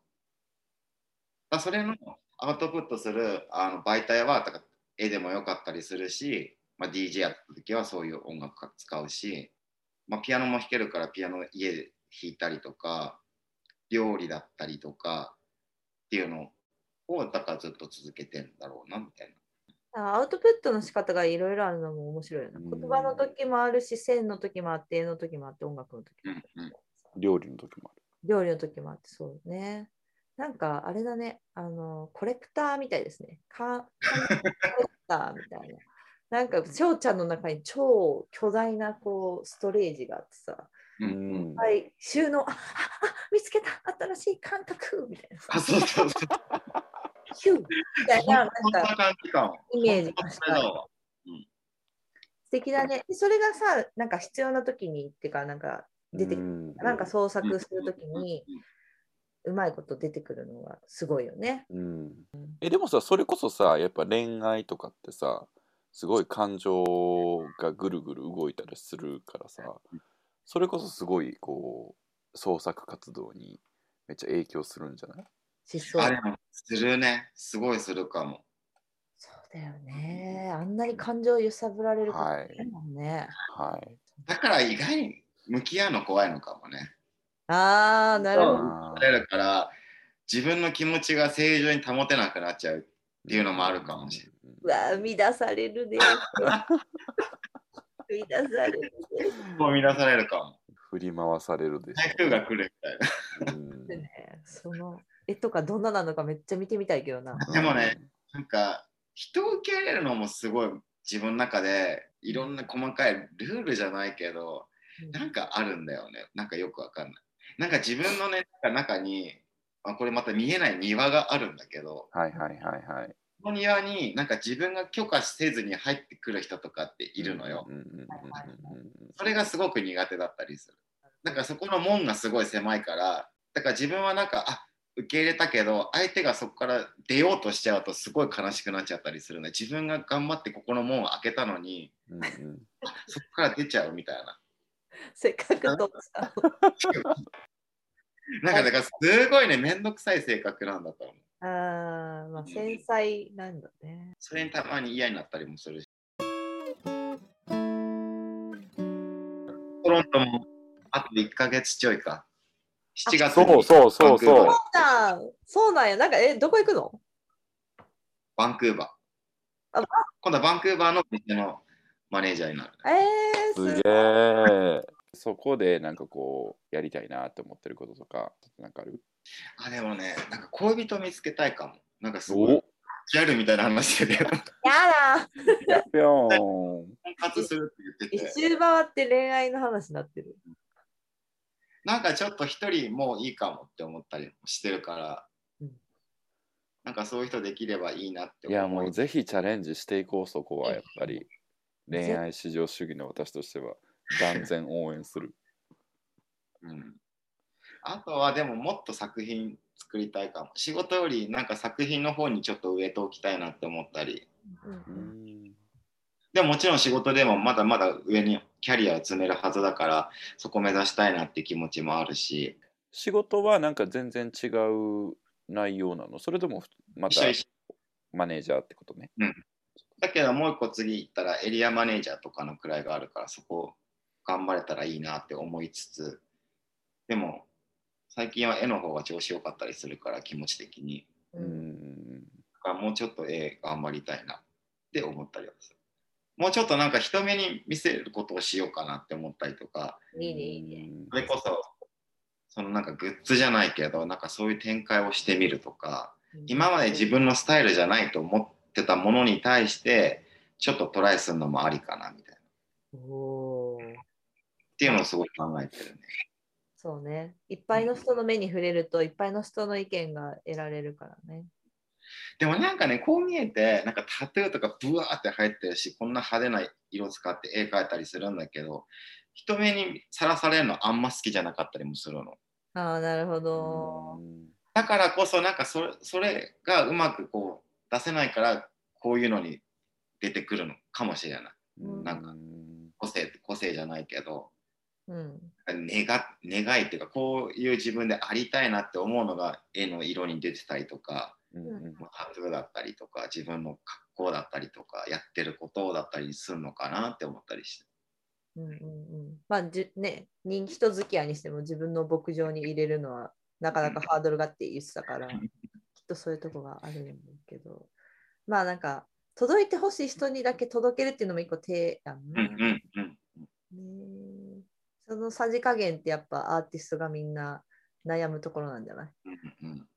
Speaker 3: だそれのアウトプットするあの媒体はだから絵でもよかったりするし、まあ、DJ やった時はそういう音楽使うし、まあ、ピアノも弾けるからピアノ家で弾いたりとか料理だったりとかっていうのをだからずっと続けてんだろうなみたいな。
Speaker 2: アウトプットの仕方がいろいろあるのも面白いよね。
Speaker 1: うん
Speaker 2: 言葉の時もあるし、線の時もあって、絵の時もあって、音楽の時もあって、
Speaker 3: うんうん
Speaker 1: 料理の時もある。
Speaker 2: 料理の時もあって、そうね。なんかあれだね、あの、コレクターみたいですね。か コレクターみたいな。なんか、翔ちゃんの中に超巨大なこうストレージがあってさ、
Speaker 3: う
Speaker 1: うんん。
Speaker 2: はい、収納、あああ見つけた、新しい感覚みたいなさ
Speaker 3: あ、そうそうそう。
Speaker 2: ヒューみたいな、なんか。イメージがした
Speaker 3: これだわ
Speaker 2: 素敵だね。でそれがさ、なんか必要な時にっていうか、なんか出てくる、
Speaker 1: うん
Speaker 2: なんか創作する時にうまいこと出てくるのがすごいよね。
Speaker 1: うん、えでもさそれこそさやっぱ恋愛とかってさすごい感情がぐるぐる動いたりするからさそれこそすごいこう創作活動にめっちゃ影響するんじゃない？
Speaker 2: 失踪。
Speaker 3: あれもするね。すごいするかも。
Speaker 2: そうだよね。あんなに感情を揺さぶられること
Speaker 1: は
Speaker 2: ない
Speaker 1: い
Speaker 2: もんね。
Speaker 1: はい
Speaker 3: だから意外に向き合うの怖いのかもね。
Speaker 2: ああ、なるほど。
Speaker 3: から自分の気持ちが正常に保てなくなっちゃう。っていうのもあるかもしれ
Speaker 2: うわ、乱されるね。乱されるね。
Speaker 3: もう乱されるかも。
Speaker 1: 振り回されるでし
Speaker 3: 台風が来るみたいな。
Speaker 1: ょうん
Speaker 2: ねその絵とかどんななのかめっちゃ見てみたいけどな。
Speaker 3: でもねなんか人を受け入れるのもすごい自分の中でいろんな細かいルールじゃないけどなんかあるんだよね。なんかよくわかんない。なんか自分のね、中に、あこれまた見えない庭があるんだけど、
Speaker 1: はいはいはいはい
Speaker 3: この庭になんか自分が許可せずに入ってくる人とかっているのよ。
Speaker 1: うんうんうんうんうん
Speaker 3: それがすごく苦手だったりする。なんかそこの門がすごい狭いから、だから自分はなんか、あ受け入れたけど、相手がそこから出ようとしちゃうとすごい悲しくなっちゃったりするね。自分が頑張ってここの門を開けたのに、
Speaker 1: うんうん
Speaker 3: そこから出ちゃうみたいな。
Speaker 2: せっかくとった。
Speaker 3: なんかだからすごいね、めんどくさい性格なんだと思う。
Speaker 2: ああ、まあ繊細なんだね。
Speaker 3: それにたまに嫌になったりもするし。トロントもあと1ヶ月ちょいか。7月
Speaker 1: そうそうそうそう
Speaker 3: バンクーバー
Speaker 2: そうなんそうなんや。なんか、え、どこ行くの？
Speaker 3: バンクーバ
Speaker 2: あ
Speaker 3: ー。今度はバンクーバーの店のマネージャーになる。
Speaker 2: えー、
Speaker 1: すげ。えそこでなんかこうやりたいなって思ってることとかなんかある？
Speaker 3: あ、でもね、なんか恋人見つけたいかも。なんかすごい
Speaker 1: お。
Speaker 3: ギャルみたいな話で、婚
Speaker 2: やだ。
Speaker 1: ぴょーん
Speaker 3: 活するって言ってて、
Speaker 2: 一周回って恋愛の話になってる。
Speaker 3: なんかちょっと一人もういいかもって思ったりもしてるから。
Speaker 2: うん、
Speaker 3: なんかそういう人できればいいなって
Speaker 1: いや
Speaker 3: 思
Speaker 1: もうぜひチャレンジしていこうそこはやっぱり。恋愛至上主義の私としては断然応援する。
Speaker 3: うん、あとはでももっと作品作りたいかも。仕事よりなんか作品の方にちょっと植えておきたいなって思ったり。
Speaker 2: うん
Speaker 1: う
Speaker 2: うん。
Speaker 1: ん
Speaker 3: でももちろん仕事でもまだまだ上にキャリアを積めるはずだからそこ目指したいなって気持ちもあるし。
Speaker 1: 仕事はなんか全然違う内容なの？それともまたマネージャーってことね？
Speaker 3: だけどもう一個次行ったらエリアマネージャーとかの位があるからそこ頑張れたらいいなって思いつつ。でも最近は絵の方が調子良かったりするから気持ち的に。
Speaker 1: う
Speaker 2: うん
Speaker 3: からもうちょっと絵頑張りたいなって思ったりはする。もうちょっとなんか人目に見せることをしようかなって思ったりとか。
Speaker 2: いいね、いいね。
Speaker 3: それこそそのなんかグッズじゃないけどなんかそういう展開をしてみるとか。今まで自分のスタイルじゃないと思ってたものに対してちょっとトライするのもありかなみたいな。っていうのをすごい考えてるね。
Speaker 2: そうね。いっぱいの人の目に触れると、いっぱいの人の意見が得られるからね。
Speaker 3: でもなんかねこう見えてなんかタトゥーとかブワーって入ってるしこんな派手な色使って絵描いたりするんだけど人目にさらされるのあんま好きじゃなかったりもするの。
Speaker 2: ああ、なるほど。
Speaker 3: だからこそなんかそれそれがうまくこう出せないからこういうのに出てくるのかもしれない
Speaker 1: うん
Speaker 3: なんか個性個性じゃないけど
Speaker 2: うん。
Speaker 3: 願願いっていうかこういう自分でありたいなって思うのが絵の色に出てたりとか
Speaker 1: うんうん。
Speaker 3: タトゥーだったりとか自分の格好だったりとかやってることだったりするのかなって思ったりして。
Speaker 2: うんうんうん。まあじゅね人人付き合いにしても自分の牧場に入れるのはなかなかハードルがって言ってたから、きっとそういうとこがあるんだけど。まあなんか届いてほしい人にだけ届けるっていうのも一個手やん
Speaker 3: うん
Speaker 2: な、
Speaker 3: うんうん。
Speaker 2: ねそのさじ加減ってやっぱアーティストがみんな悩むところなんじゃない？
Speaker 3: うんうん。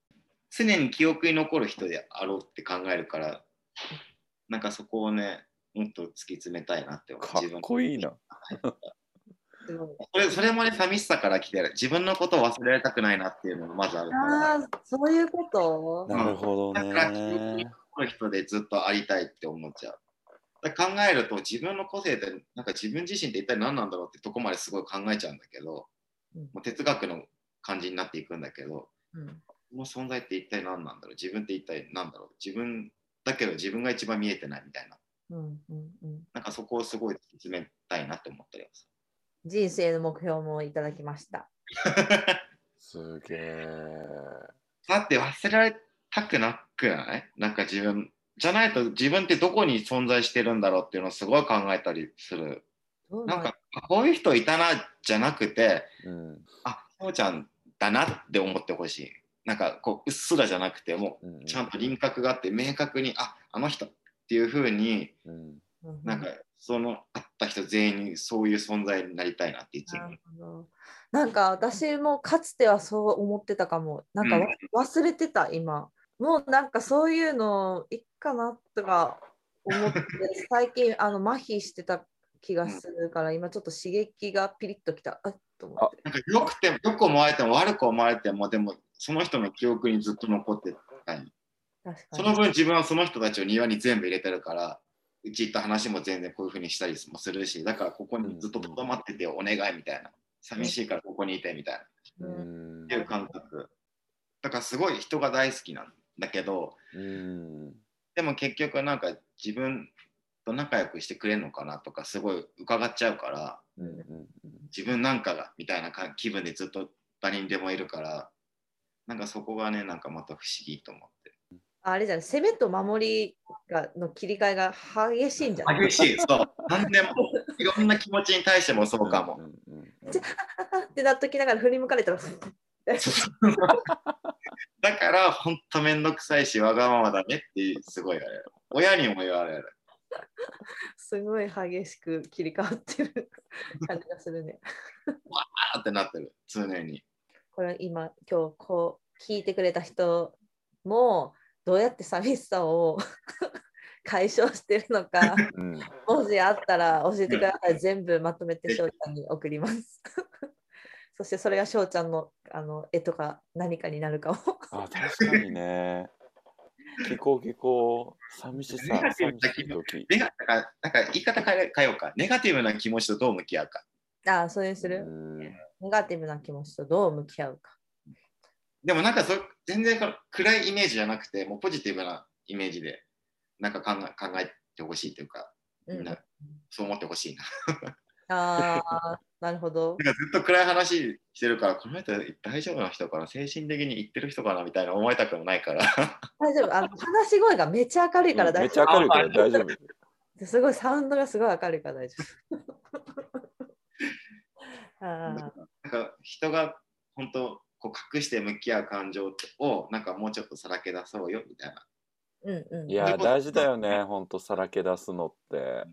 Speaker 3: 常に記憶に残る人であろうって考えるからなんかそこをねもっと突き詰めたいなって思う。
Speaker 1: かっこいいな。
Speaker 3: それそれもね寂しさから来てる。自分のことを忘れられたくないなっていうのがまずあるから。
Speaker 2: ああ、そういうこと？
Speaker 1: なるほど
Speaker 3: だから記憶に
Speaker 1: ね。
Speaker 3: 残る人でずっとありたいって思っちゃう考えると自分の個性ってなんか自分自身って一体何なんだろうってとこまですごい考えちゃうんだけど、
Speaker 2: うん。
Speaker 3: もう哲学の感じになっていくんだけど
Speaker 2: うん。
Speaker 3: この存在って一体何なんだろう？自分って一体何だろう？自分だけど自分が一番見えてないみたいな。
Speaker 2: うんうんうん。
Speaker 3: なんかそこをすごい突き詰めたいなって思ったります。
Speaker 2: 人生の目標もいただきました。
Speaker 1: すげえ。
Speaker 3: だって忘れられたくなくない？なんか自分じゃないと自分ってどこに存在してるんだろうっていうのをすごい考えたりする。なんかこういう人いたなじゃなくて
Speaker 1: うん
Speaker 3: あそうちゃんだなって思ってほしい。なんかこううっすらじゃなくても
Speaker 1: うん
Speaker 3: うちゃんと輪郭があって明確にああの人っていう風に
Speaker 1: うん
Speaker 3: なんかその会った人全員にそういう存在になりたいなっていつも
Speaker 2: なんか私もかつてはそう思ってたかも。なんかわ忘れてた今。もうなんかそういうのいっかなとか思って最近あの麻痺してた気がするから今ちょっと刺激がピリッときた。あっと思って。
Speaker 3: なんかよくてもよく思われても悪く思われてもでもその人の記憶にずっと残ってたい
Speaker 2: 確か
Speaker 3: その
Speaker 2: に。
Speaker 3: 分自分はその人たちを庭に全部入れてるからうち行った話も全然こういうふうにしたりもするしだからここにずっととどまっててお願いみたいな寂しいからここにいてみたいな
Speaker 1: うん
Speaker 3: っていう感覚だからすごい人が大好きなんだけど
Speaker 1: うん。
Speaker 3: でも結局なんか自分と仲良くしてくれるのかなとかすごい伺っちゃうから
Speaker 1: うんうん
Speaker 3: 自分なんかがみたいなか気分でずっと誰にでもいるからなんかそこがねなんかまた不思議と思って。
Speaker 2: あれじゃない、攻めと守りがの切り替えが激しいんじゃない？
Speaker 3: 激しい。そう。何でもいろんな気持ちに対してもそうかも。
Speaker 1: うんうんうん
Speaker 2: ってなっときながら振り向かれたら、
Speaker 3: だから本当めんどくさいしわがままだねってすごい言われる親にも言われる。
Speaker 2: すごい激しく切り替わってる感じがするね。
Speaker 3: あーってなってる。常に。
Speaker 2: これ今今日こう聞いてくれた人もどうやって寂しさを 解消してるのか
Speaker 1: うん。
Speaker 2: もしあったら教えてください。全部まとめて翔ちゃんに送りますそしてそれが翔ちゃんのあの絵とか何かになるかも。
Speaker 1: あ確かにね。聞こう聞こう。寂しさ、寂しい時。
Speaker 3: ネガだからなんか言い方変え変えようか。ネガティブな気持ちとどう向き合うか。
Speaker 2: ああそういうす
Speaker 1: う
Speaker 2: る
Speaker 1: ん。
Speaker 2: ネガティブな気持ちとどう向き合うか。
Speaker 3: でもなんかそ全然暗いイメージじゃなくてもうポジティブなイメージでなんか考え考えてほしいというかみんなそう思ってほしいな。
Speaker 2: ああなるほど
Speaker 3: なんかずっと暗い話してるからこの人大丈夫な人かな？精神的に言ってる人かな？みたいな思われたくもないから
Speaker 2: 大丈夫あの話し声がめっちゃ明るいから
Speaker 1: めっ
Speaker 2: 大丈夫
Speaker 1: ちゃ明るいから大丈夫。
Speaker 2: すごいサウンドがすごい明るいから大丈夫。あ
Speaker 3: なんか人が本当こう隠して向き合う感情をなんかもうちょっとさらけ出そうよみたいな。
Speaker 2: ーうんうん。
Speaker 1: いや、大事だよね、ほんとさらけ出すのって。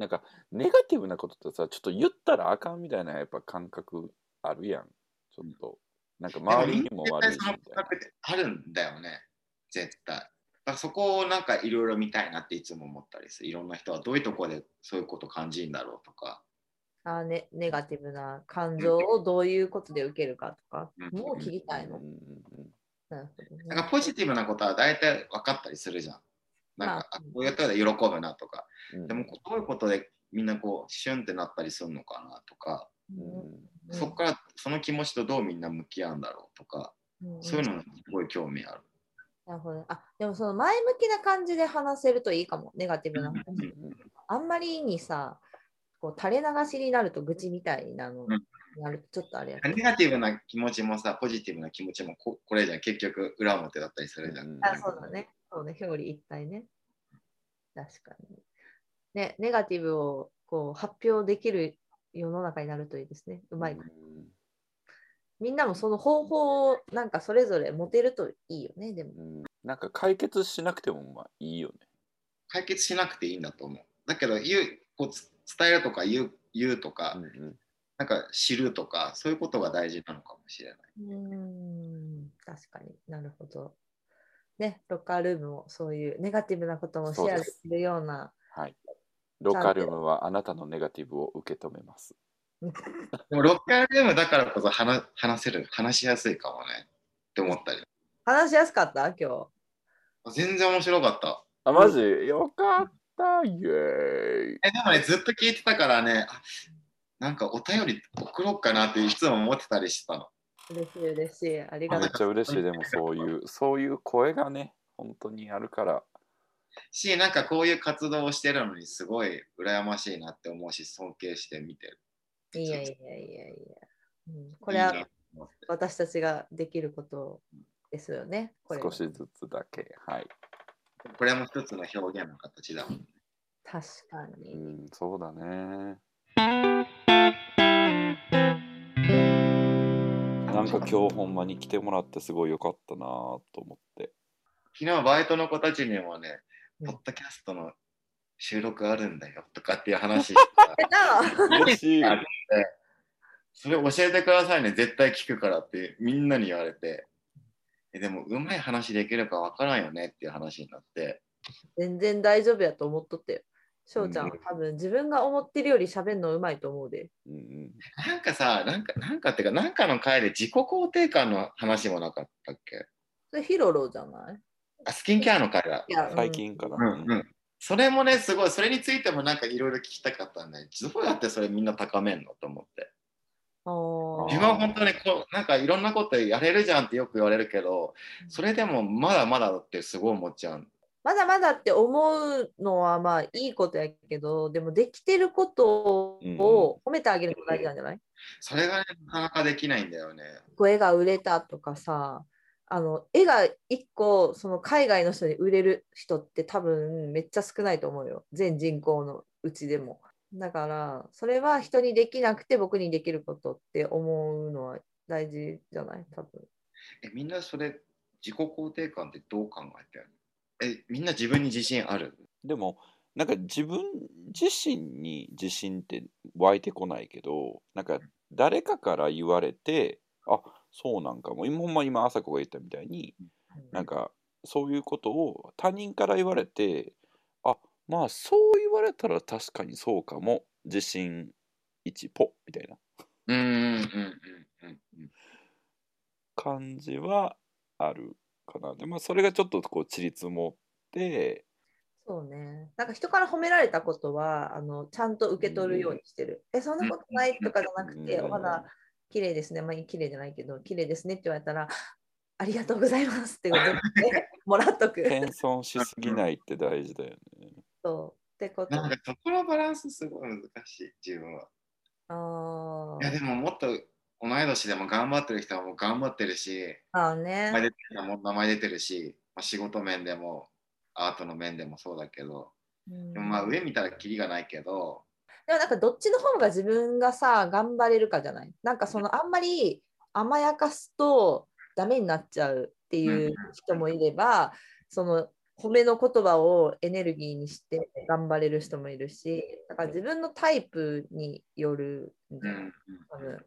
Speaker 1: なんか、ネガティブなことってさ、ちょっと言ったらあかんみたいなやっぱ感覚あるやん。ちょっと。なんか周りにも悪いしみたい
Speaker 3: な絶対その感覚ってあるんだよね絶対。だからそこをなんかいろいろ見たいなっていつも思ったりする。いろんな人はどういうところでそういうこと感じるんだろうとか。
Speaker 2: あね、ネガティブな感情をどういうことで受けるかとか、
Speaker 3: うん
Speaker 2: もう聞きたいの。
Speaker 1: な。うんうん
Speaker 2: なるほどね
Speaker 3: なんかポジティブなことは大体分かったりするじゃん。なんか、
Speaker 2: まあ
Speaker 3: あこうやったら喜ぶなとか。
Speaker 1: うん
Speaker 3: でもこうどういうことでみんなこうシュンってなったりするのかなとか、
Speaker 1: うん
Speaker 3: そこからその気持ちとどうみんな向き合うんだろうとか、
Speaker 2: うん
Speaker 3: そういうのにすごい興味ある。
Speaker 2: なるほど。あ、でもその前向きな感じで話せるといいかも、ネガティブな話。あんまりにさ、こう垂れ流しになると愚痴みたいなのなるとちょっとあれや
Speaker 3: ネガティブな気持ちもさ、ポジティブな気持ちもここれじゃん、結局裏表だったりするじゃん。
Speaker 1: うん
Speaker 2: あ、そうだね。そうね、表裏一体ね。確かに。ね、ネガティブをこう発表できる世の中になるといいですね。うまいこと。みんなもその方法をなんかそれぞれ持てるといいよね、でも。
Speaker 1: うんなんか解決しなくてもまあいいよね。
Speaker 3: 解決しなくていいんだと思う。だけど言うこうつ伝えるとか言う言うとか、
Speaker 1: うんうん
Speaker 3: なんか知るとか、そういうことが大事なのかもしれない。
Speaker 2: うーん、確かになるほど。ね、ロッカールームもそういうネガティブなこともシェアできるような。
Speaker 1: はい。ローカルームはあなたのネガティブを受け止めます。
Speaker 3: で もロッカールームだからこそ話話せる、話しやすいかもねって思ったり。
Speaker 2: 話しやすかった？今日。
Speaker 3: 全然面白かった。
Speaker 1: あ、マジ？よかったイエーイ
Speaker 3: えでもね、ずっと聞いてたからね、あなんかお便り送ろうかなっていつも思ってたりしたの。
Speaker 2: 嬉しい嬉しい。ありがとう。
Speaker 1: めっちゃ嬉しい。でもそういう、そういう声がね、本当にあるから。
Speaker 3: し、なんかこういう活動をしてるのにすごい羨ましいなって思うし、尊敬して見てる。
Speaker 2: いやいやいやいや。うん、これはい
Speaker 3: いなと思って
Speaker 2: 私たちができることですよね。これは
Speaker 1: 少しずつだけ。はい。
Speaker 3: これも一つの表現の形だもんね。
Speaker 2: 確か
Speaker 1: う
Speaker 2: に。
Speaker 1: ん、そうだね。なんか今日ほんまに来てもらってすごい良かったなと思って。
Speaker 3: 昨日バイトの子たちにもね、
Speaker 2: うん。
Speaker 3: ポッドキャストの収録あるんだよとかっていう話。してた
Speaker 2: えな
Speaker 1: 嬉しい。
Speaker 3: それ教えてくださいね、絶対聞くからってみんなに言われて、えでもうまい話できるかわからんよねっていう話になって、
Speaker 2: 全然大丈夫やと思っとってよ。翔ちゃんは
Speaker 3: うん
Speaker 2: 多分自分が思ってるより喋るのうまいと思うで。
Speaker 1: うんうん、
Speaker 3: なんかさ、なんか、なんかっていうか、なんかの回で自己肯定感の話もなかったっけ？
Speaker 2: それヒロロじゃない？
Speaker 3: あ、スキンケアの回だ。
Speaker 1: 最近かな。
Speaker 3: うんうん。それもね、すごい、それについてもなんかいろいろ聞きたかったんで、どうやってそれみんな高めんのと思って。自分は本当にこう、なんかいろんなことやれるじゃんってよく言われるけど、それでもまだまだってすごい思っちゃう。
Speaker 2: まだまだって思うのはまあいいことやけど、でもできてることを褒めてあげるのが大事なんじゃない、
Speaker 3: それがね、なかなかできないんだよね。
Speaker 2: 声が売れたとかさ、あの絵が一個その海外の人に売れる人って多分めっちゃ少ないと思うよ。全人口のうちでも。だからそれは人にできなくて僕にできることって思うのは大事じゃない？多分。
Speaker 3: え、みんなそれ、自己肯定感ってどう考えてるの？え、みんな自分に自信ある？
Speaker 1: でも、なんか自分自身に自信って湧いてこないけど、なんか誰かから言われて、あそうなんかも。今ほんま今、朝子が言ったみたいに、なんかそういうことを他人から言われて、あまあそう言われたら確かにそうかも。自信1ポみたいな
Speaker 3: うんうんうんうんうんうん。
Speaker 1: 感じはあるかな。で、まあそれがちょっとこう、ちりつもって、
Speaker 2: そうね。なんか人から褒められたことはあのちゃんと受け取るようにしてる。え、そんなことないとかじゃなくて、
Speaker 1: うん
Speaker 2: お肌綺麗ですね。まあ綺麗じゃないけど、綺麗ですねって言われたら、ありがとうございますってことで もらっとく。
Speaker 1: 謙遜しすぎないって大事だよね。
Speaker 2: そう。ってこと。
Speaker 3: なんかそこのバランスすごい難しい、自分は。
Speaker 2: あ
Speaker 3: いや、でももっと同い年でも頑張ってる人はもう頑張ってるし、
Speaker 2: あ
Speaker 3: 名前
Speaker 2: ね。
Speaker 3: 出てる名前出てるし、まあ、仕事面でもアートの面でもそうだけど、
Speaker 2: うん。
Speaker 3: でもまあ上見たらキリがないけど、
Speaker 2: でもなんかどっちの方が自分がさ頑張れるかじゃない？なんかそのあんまり甘やかすとダメになっちゃうっていう人もいれば、その褒めの言葉をエネルギーにして頑張れる人もいるしだから自分のタイプによるんじゃない、
Speaker 3: うん。
Speaker 2: 多分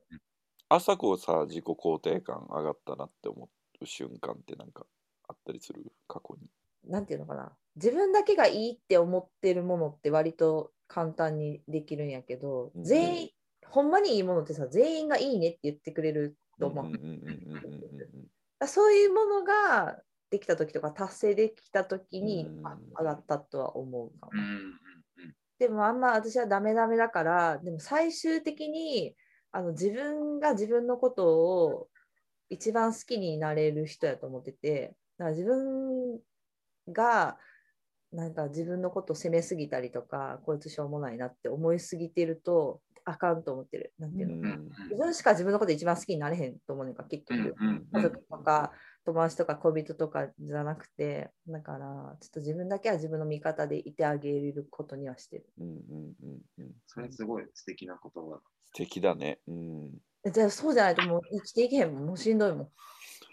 Speaker 1: 朝子さ自己肯定感上がったなって思う瞬間ってなんかあったりする？過去に。
Speaker 2: なんていうのかな。自分だけがいいって思ってるものって割と簡単にできるんやけど、
Speaker 1: うん
Speaker 2: 全員ほんまにいいものってさ全員がいいねって言ってくれると思う。
Speaker 1: うんうんうんうんうん
Speaker 2: だからそういうものができた時とか達成できた時に、
Speaker 1: うん
Speaker 2: あ上がったとは思うかも、
Speaker 3: うんうん。
Speaker 2: でもあんま私はダメダメだからでも最終的にあの自分が自分のことを一番好きになれる人やと思っててから自分がなんか自分のことを責めすぎたりとかこいつしょうもないなって思いすぎてるとあかんと思ってる。なんていうの、
Speaker 1: うん
Speaker 2: 自分しか自分のこと一番好きになれへんと思うのか結局、家族とか友達とか恋人とかじゃなくてだからちょっと自分だけは自分の味方でいてあげることにはしてる。
Speaker 1: うんうんうんうん
Speaker 3: それすごい素敵な言葉だ。
Speaker 1: 素敵だね。うん。
Speaker 2: えじゃあそうじゃないともう生きていけへんもんもうしんどいもん。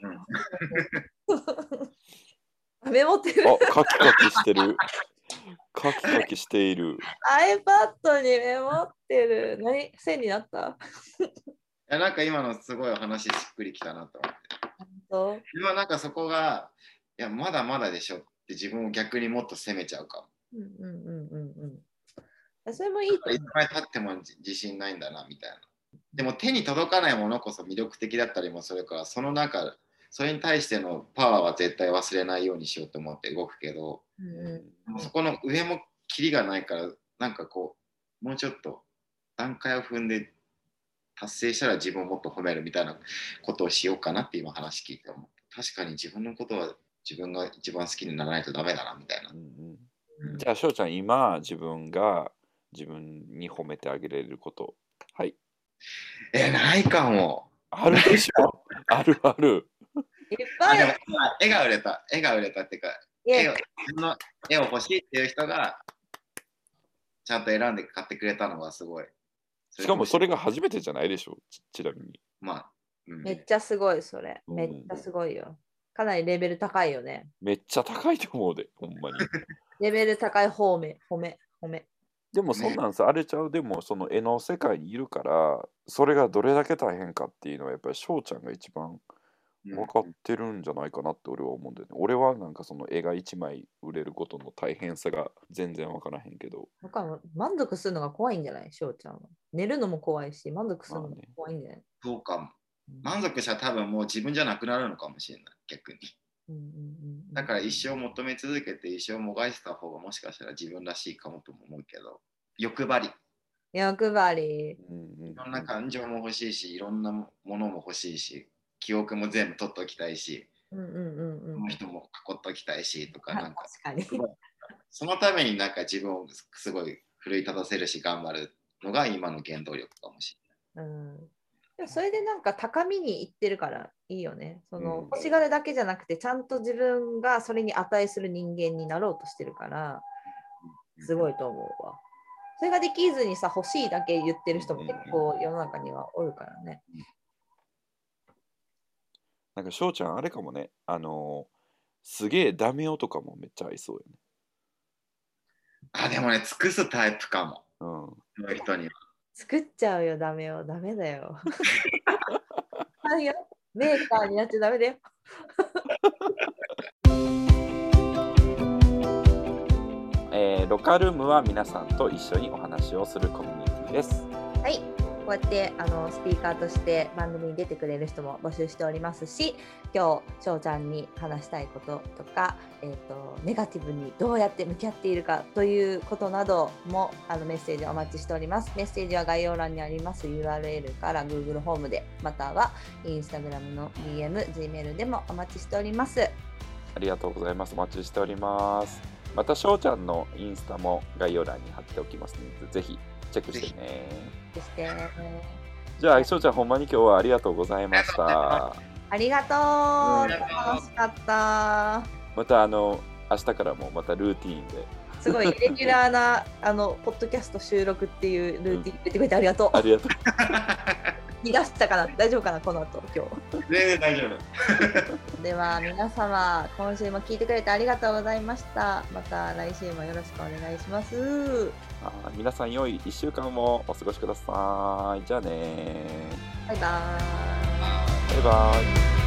Speaker 2: メモってる
Speaker 1: あ、カキカキしてる。カキカキしている。
Speaker 2: iPad にメモってる。何？線になった？
Speaker 3: いやなんか今のすごい話しっくりきたなと思って。
Speaker 2: そう
Speaker 3: 今なんかそこが、いや、まだまだでしょって自分を逆にもっと責めちゃうかも。
Speaker 2: うんうんうんうんうん。それもいいと思
Speaker 3: いつまで経っても自自信ないんだなみたいな。でも手に届かないものこそ魅力的だったりもするから、その中、それに対してのパワーは絶対忘れないようにしようと思って動くけど、
Speaker 2: う。うんうん
Speaker 3: そこの上もキリがないから、なんかこう、もうちょっと段階を踏んで達成したら自分をもっと褒めるみたいなことをしようかなって今話聞いて思った。確かに自分のことは自分が一番好きにならないとダメだなみたいな
Speaker 1: う。んうん
Speaker 2: うん
Speaker 1: じゃあ、翔ちゃん、今、自分が自分に褒めてあげれること。はい。
Speaker 3: え、ないかも。
Speaker 1: あるでしょ あるある。
Speaker 2: いっ
Speaker 3: あでも
Speaker 2: ぱい。
Speaker 3: 絵が売れた。絵が売れたっていうか、絵をの絵を欲しいっていう人がちゃんと選んで買ってくれたのがすごい。
Speaker 1: しかもそれが初めてじゃないでしょちちなみに。
Speaker 3: まあ、うん、
Speaker 2: めっちゃすごい、それ。
Speaker 1: うん
Speaker 2: めっちゃすごいよ。かなりレベル高いよね。
Speaker 1: めっちゃ高いと思うで、ほんまに。
Speaker 2: レベル高い褒め、褒め、褒め。
Speaker 1: でもそんなんさ、あれちゃう、でもその絵の世界にいるから、それがどれだけ大変かっていうのはやっぱり翔ちゃんが一番
Speaker 3: うん
Speaker 1: 分かってるんじゃないかなって俺は思うんだよね。俺はなんかその絵が一枚売れることの大変さが全然分からへんけど、
Speaker 2: 僕はもう満足するのが怖いんじゃない？翔ちゃんは。寝るのも怖いし、満足するのも怖いんじゃない、
Speaker 3: そうかも。
Speaker 2: うん
Speaker 3: 満足したら多分もう自分じゃなくなるのかもしれない、逆に。
Speaker 2: うんうんうん
Speaker 3: だから一生求め続けて一生もがいてた方がもしかしたら自分らしいかもとも思うけど、欲張り。
Speaker 2: 欲張り。
Speaker 1: うんうん
Speaker 3: いろんな感情も欲しいし、いろんなものも欲しいし、記憶も全部取っておきたいし、
Speaker 2: うんうんうんうん
Speaker 3: この。人も囲っておきたいしとか、なんかそのためになんか自分をすごい奮い立たせるし頑張るのが今の原動力かもし
Speaker 2: うん、でもそれでなんか高みにいってるからいいよね。その
Speaker 1: うん
Speaker 2: 欲しがるだけじゃなくて、ちゃんと自分がそれに値する人間になろうとしてるから、
Speaker 3: れない。
Speaker 2: すごいと思うわ。それができずにさ、欲しいだけ言ってる人も結構世の中にはおるからね。
Speaker 1: なんか翔ちゃんあれかもね、あのーすげえダメ男とかもめっちゃ合いそうよ
Speaker 3: あ、でもね、尽くすタイプかも。
Speaker 1: ね。
Speaker 3: その人には。
Speaker 2: 作っちゃうよ、ダメよ。ダメだよ。はいよ。メーカーになっちゃダメだよ。
Speaker 1: うん。えーロカルームは皆さんと一緒にお話をするコミュニティです。
Speaker 2: はい、こうやってあのスピーカーとして番組に出てくれる人も募集しておりますし、今日翔ちゃんに話したいこととか、えっ、とネガティブにどうやって向き合っているかということなどもあのメッセージお待ちしております。メッセージは概要欄にあります URL から Google ホームで、または Instagram の DM、Gmail でもお待ちしております。
Speaker 1: ありがとうございます。お待ちしております。また翔ちゃんのインスタも概要欄に貼っておきますので、ぜひチェックしてね。
Speaker 2: そして、
Speaker 1: じゃあ、翔ちゃん、ほんまに今日はありがとうございました。
Speaker 3: ありがとう
Speaker 2: 楽しかった。
Speaker 1: また、あの、明日からもまたルーティーンで。
Speaker 2: すごいレギュラーなあのポッドキャスト収録っていうルーティン入れてくれてありがとう。
Speaker 1: ありがとう。
Speaker 2: 逃がしたかな？大丈夫かな？この後今
Speaker 3: 全然大丈夫。
Speaker 2: 日。では皆様今週も聞いてくれてありがとうございました。また来週もよろしくお願いします。
Speaker 1: あ皆さん、良い1週間もお過ごしください。じゃあね
Speaker 2: バイバーイ。
Speaker 1: バイバイ。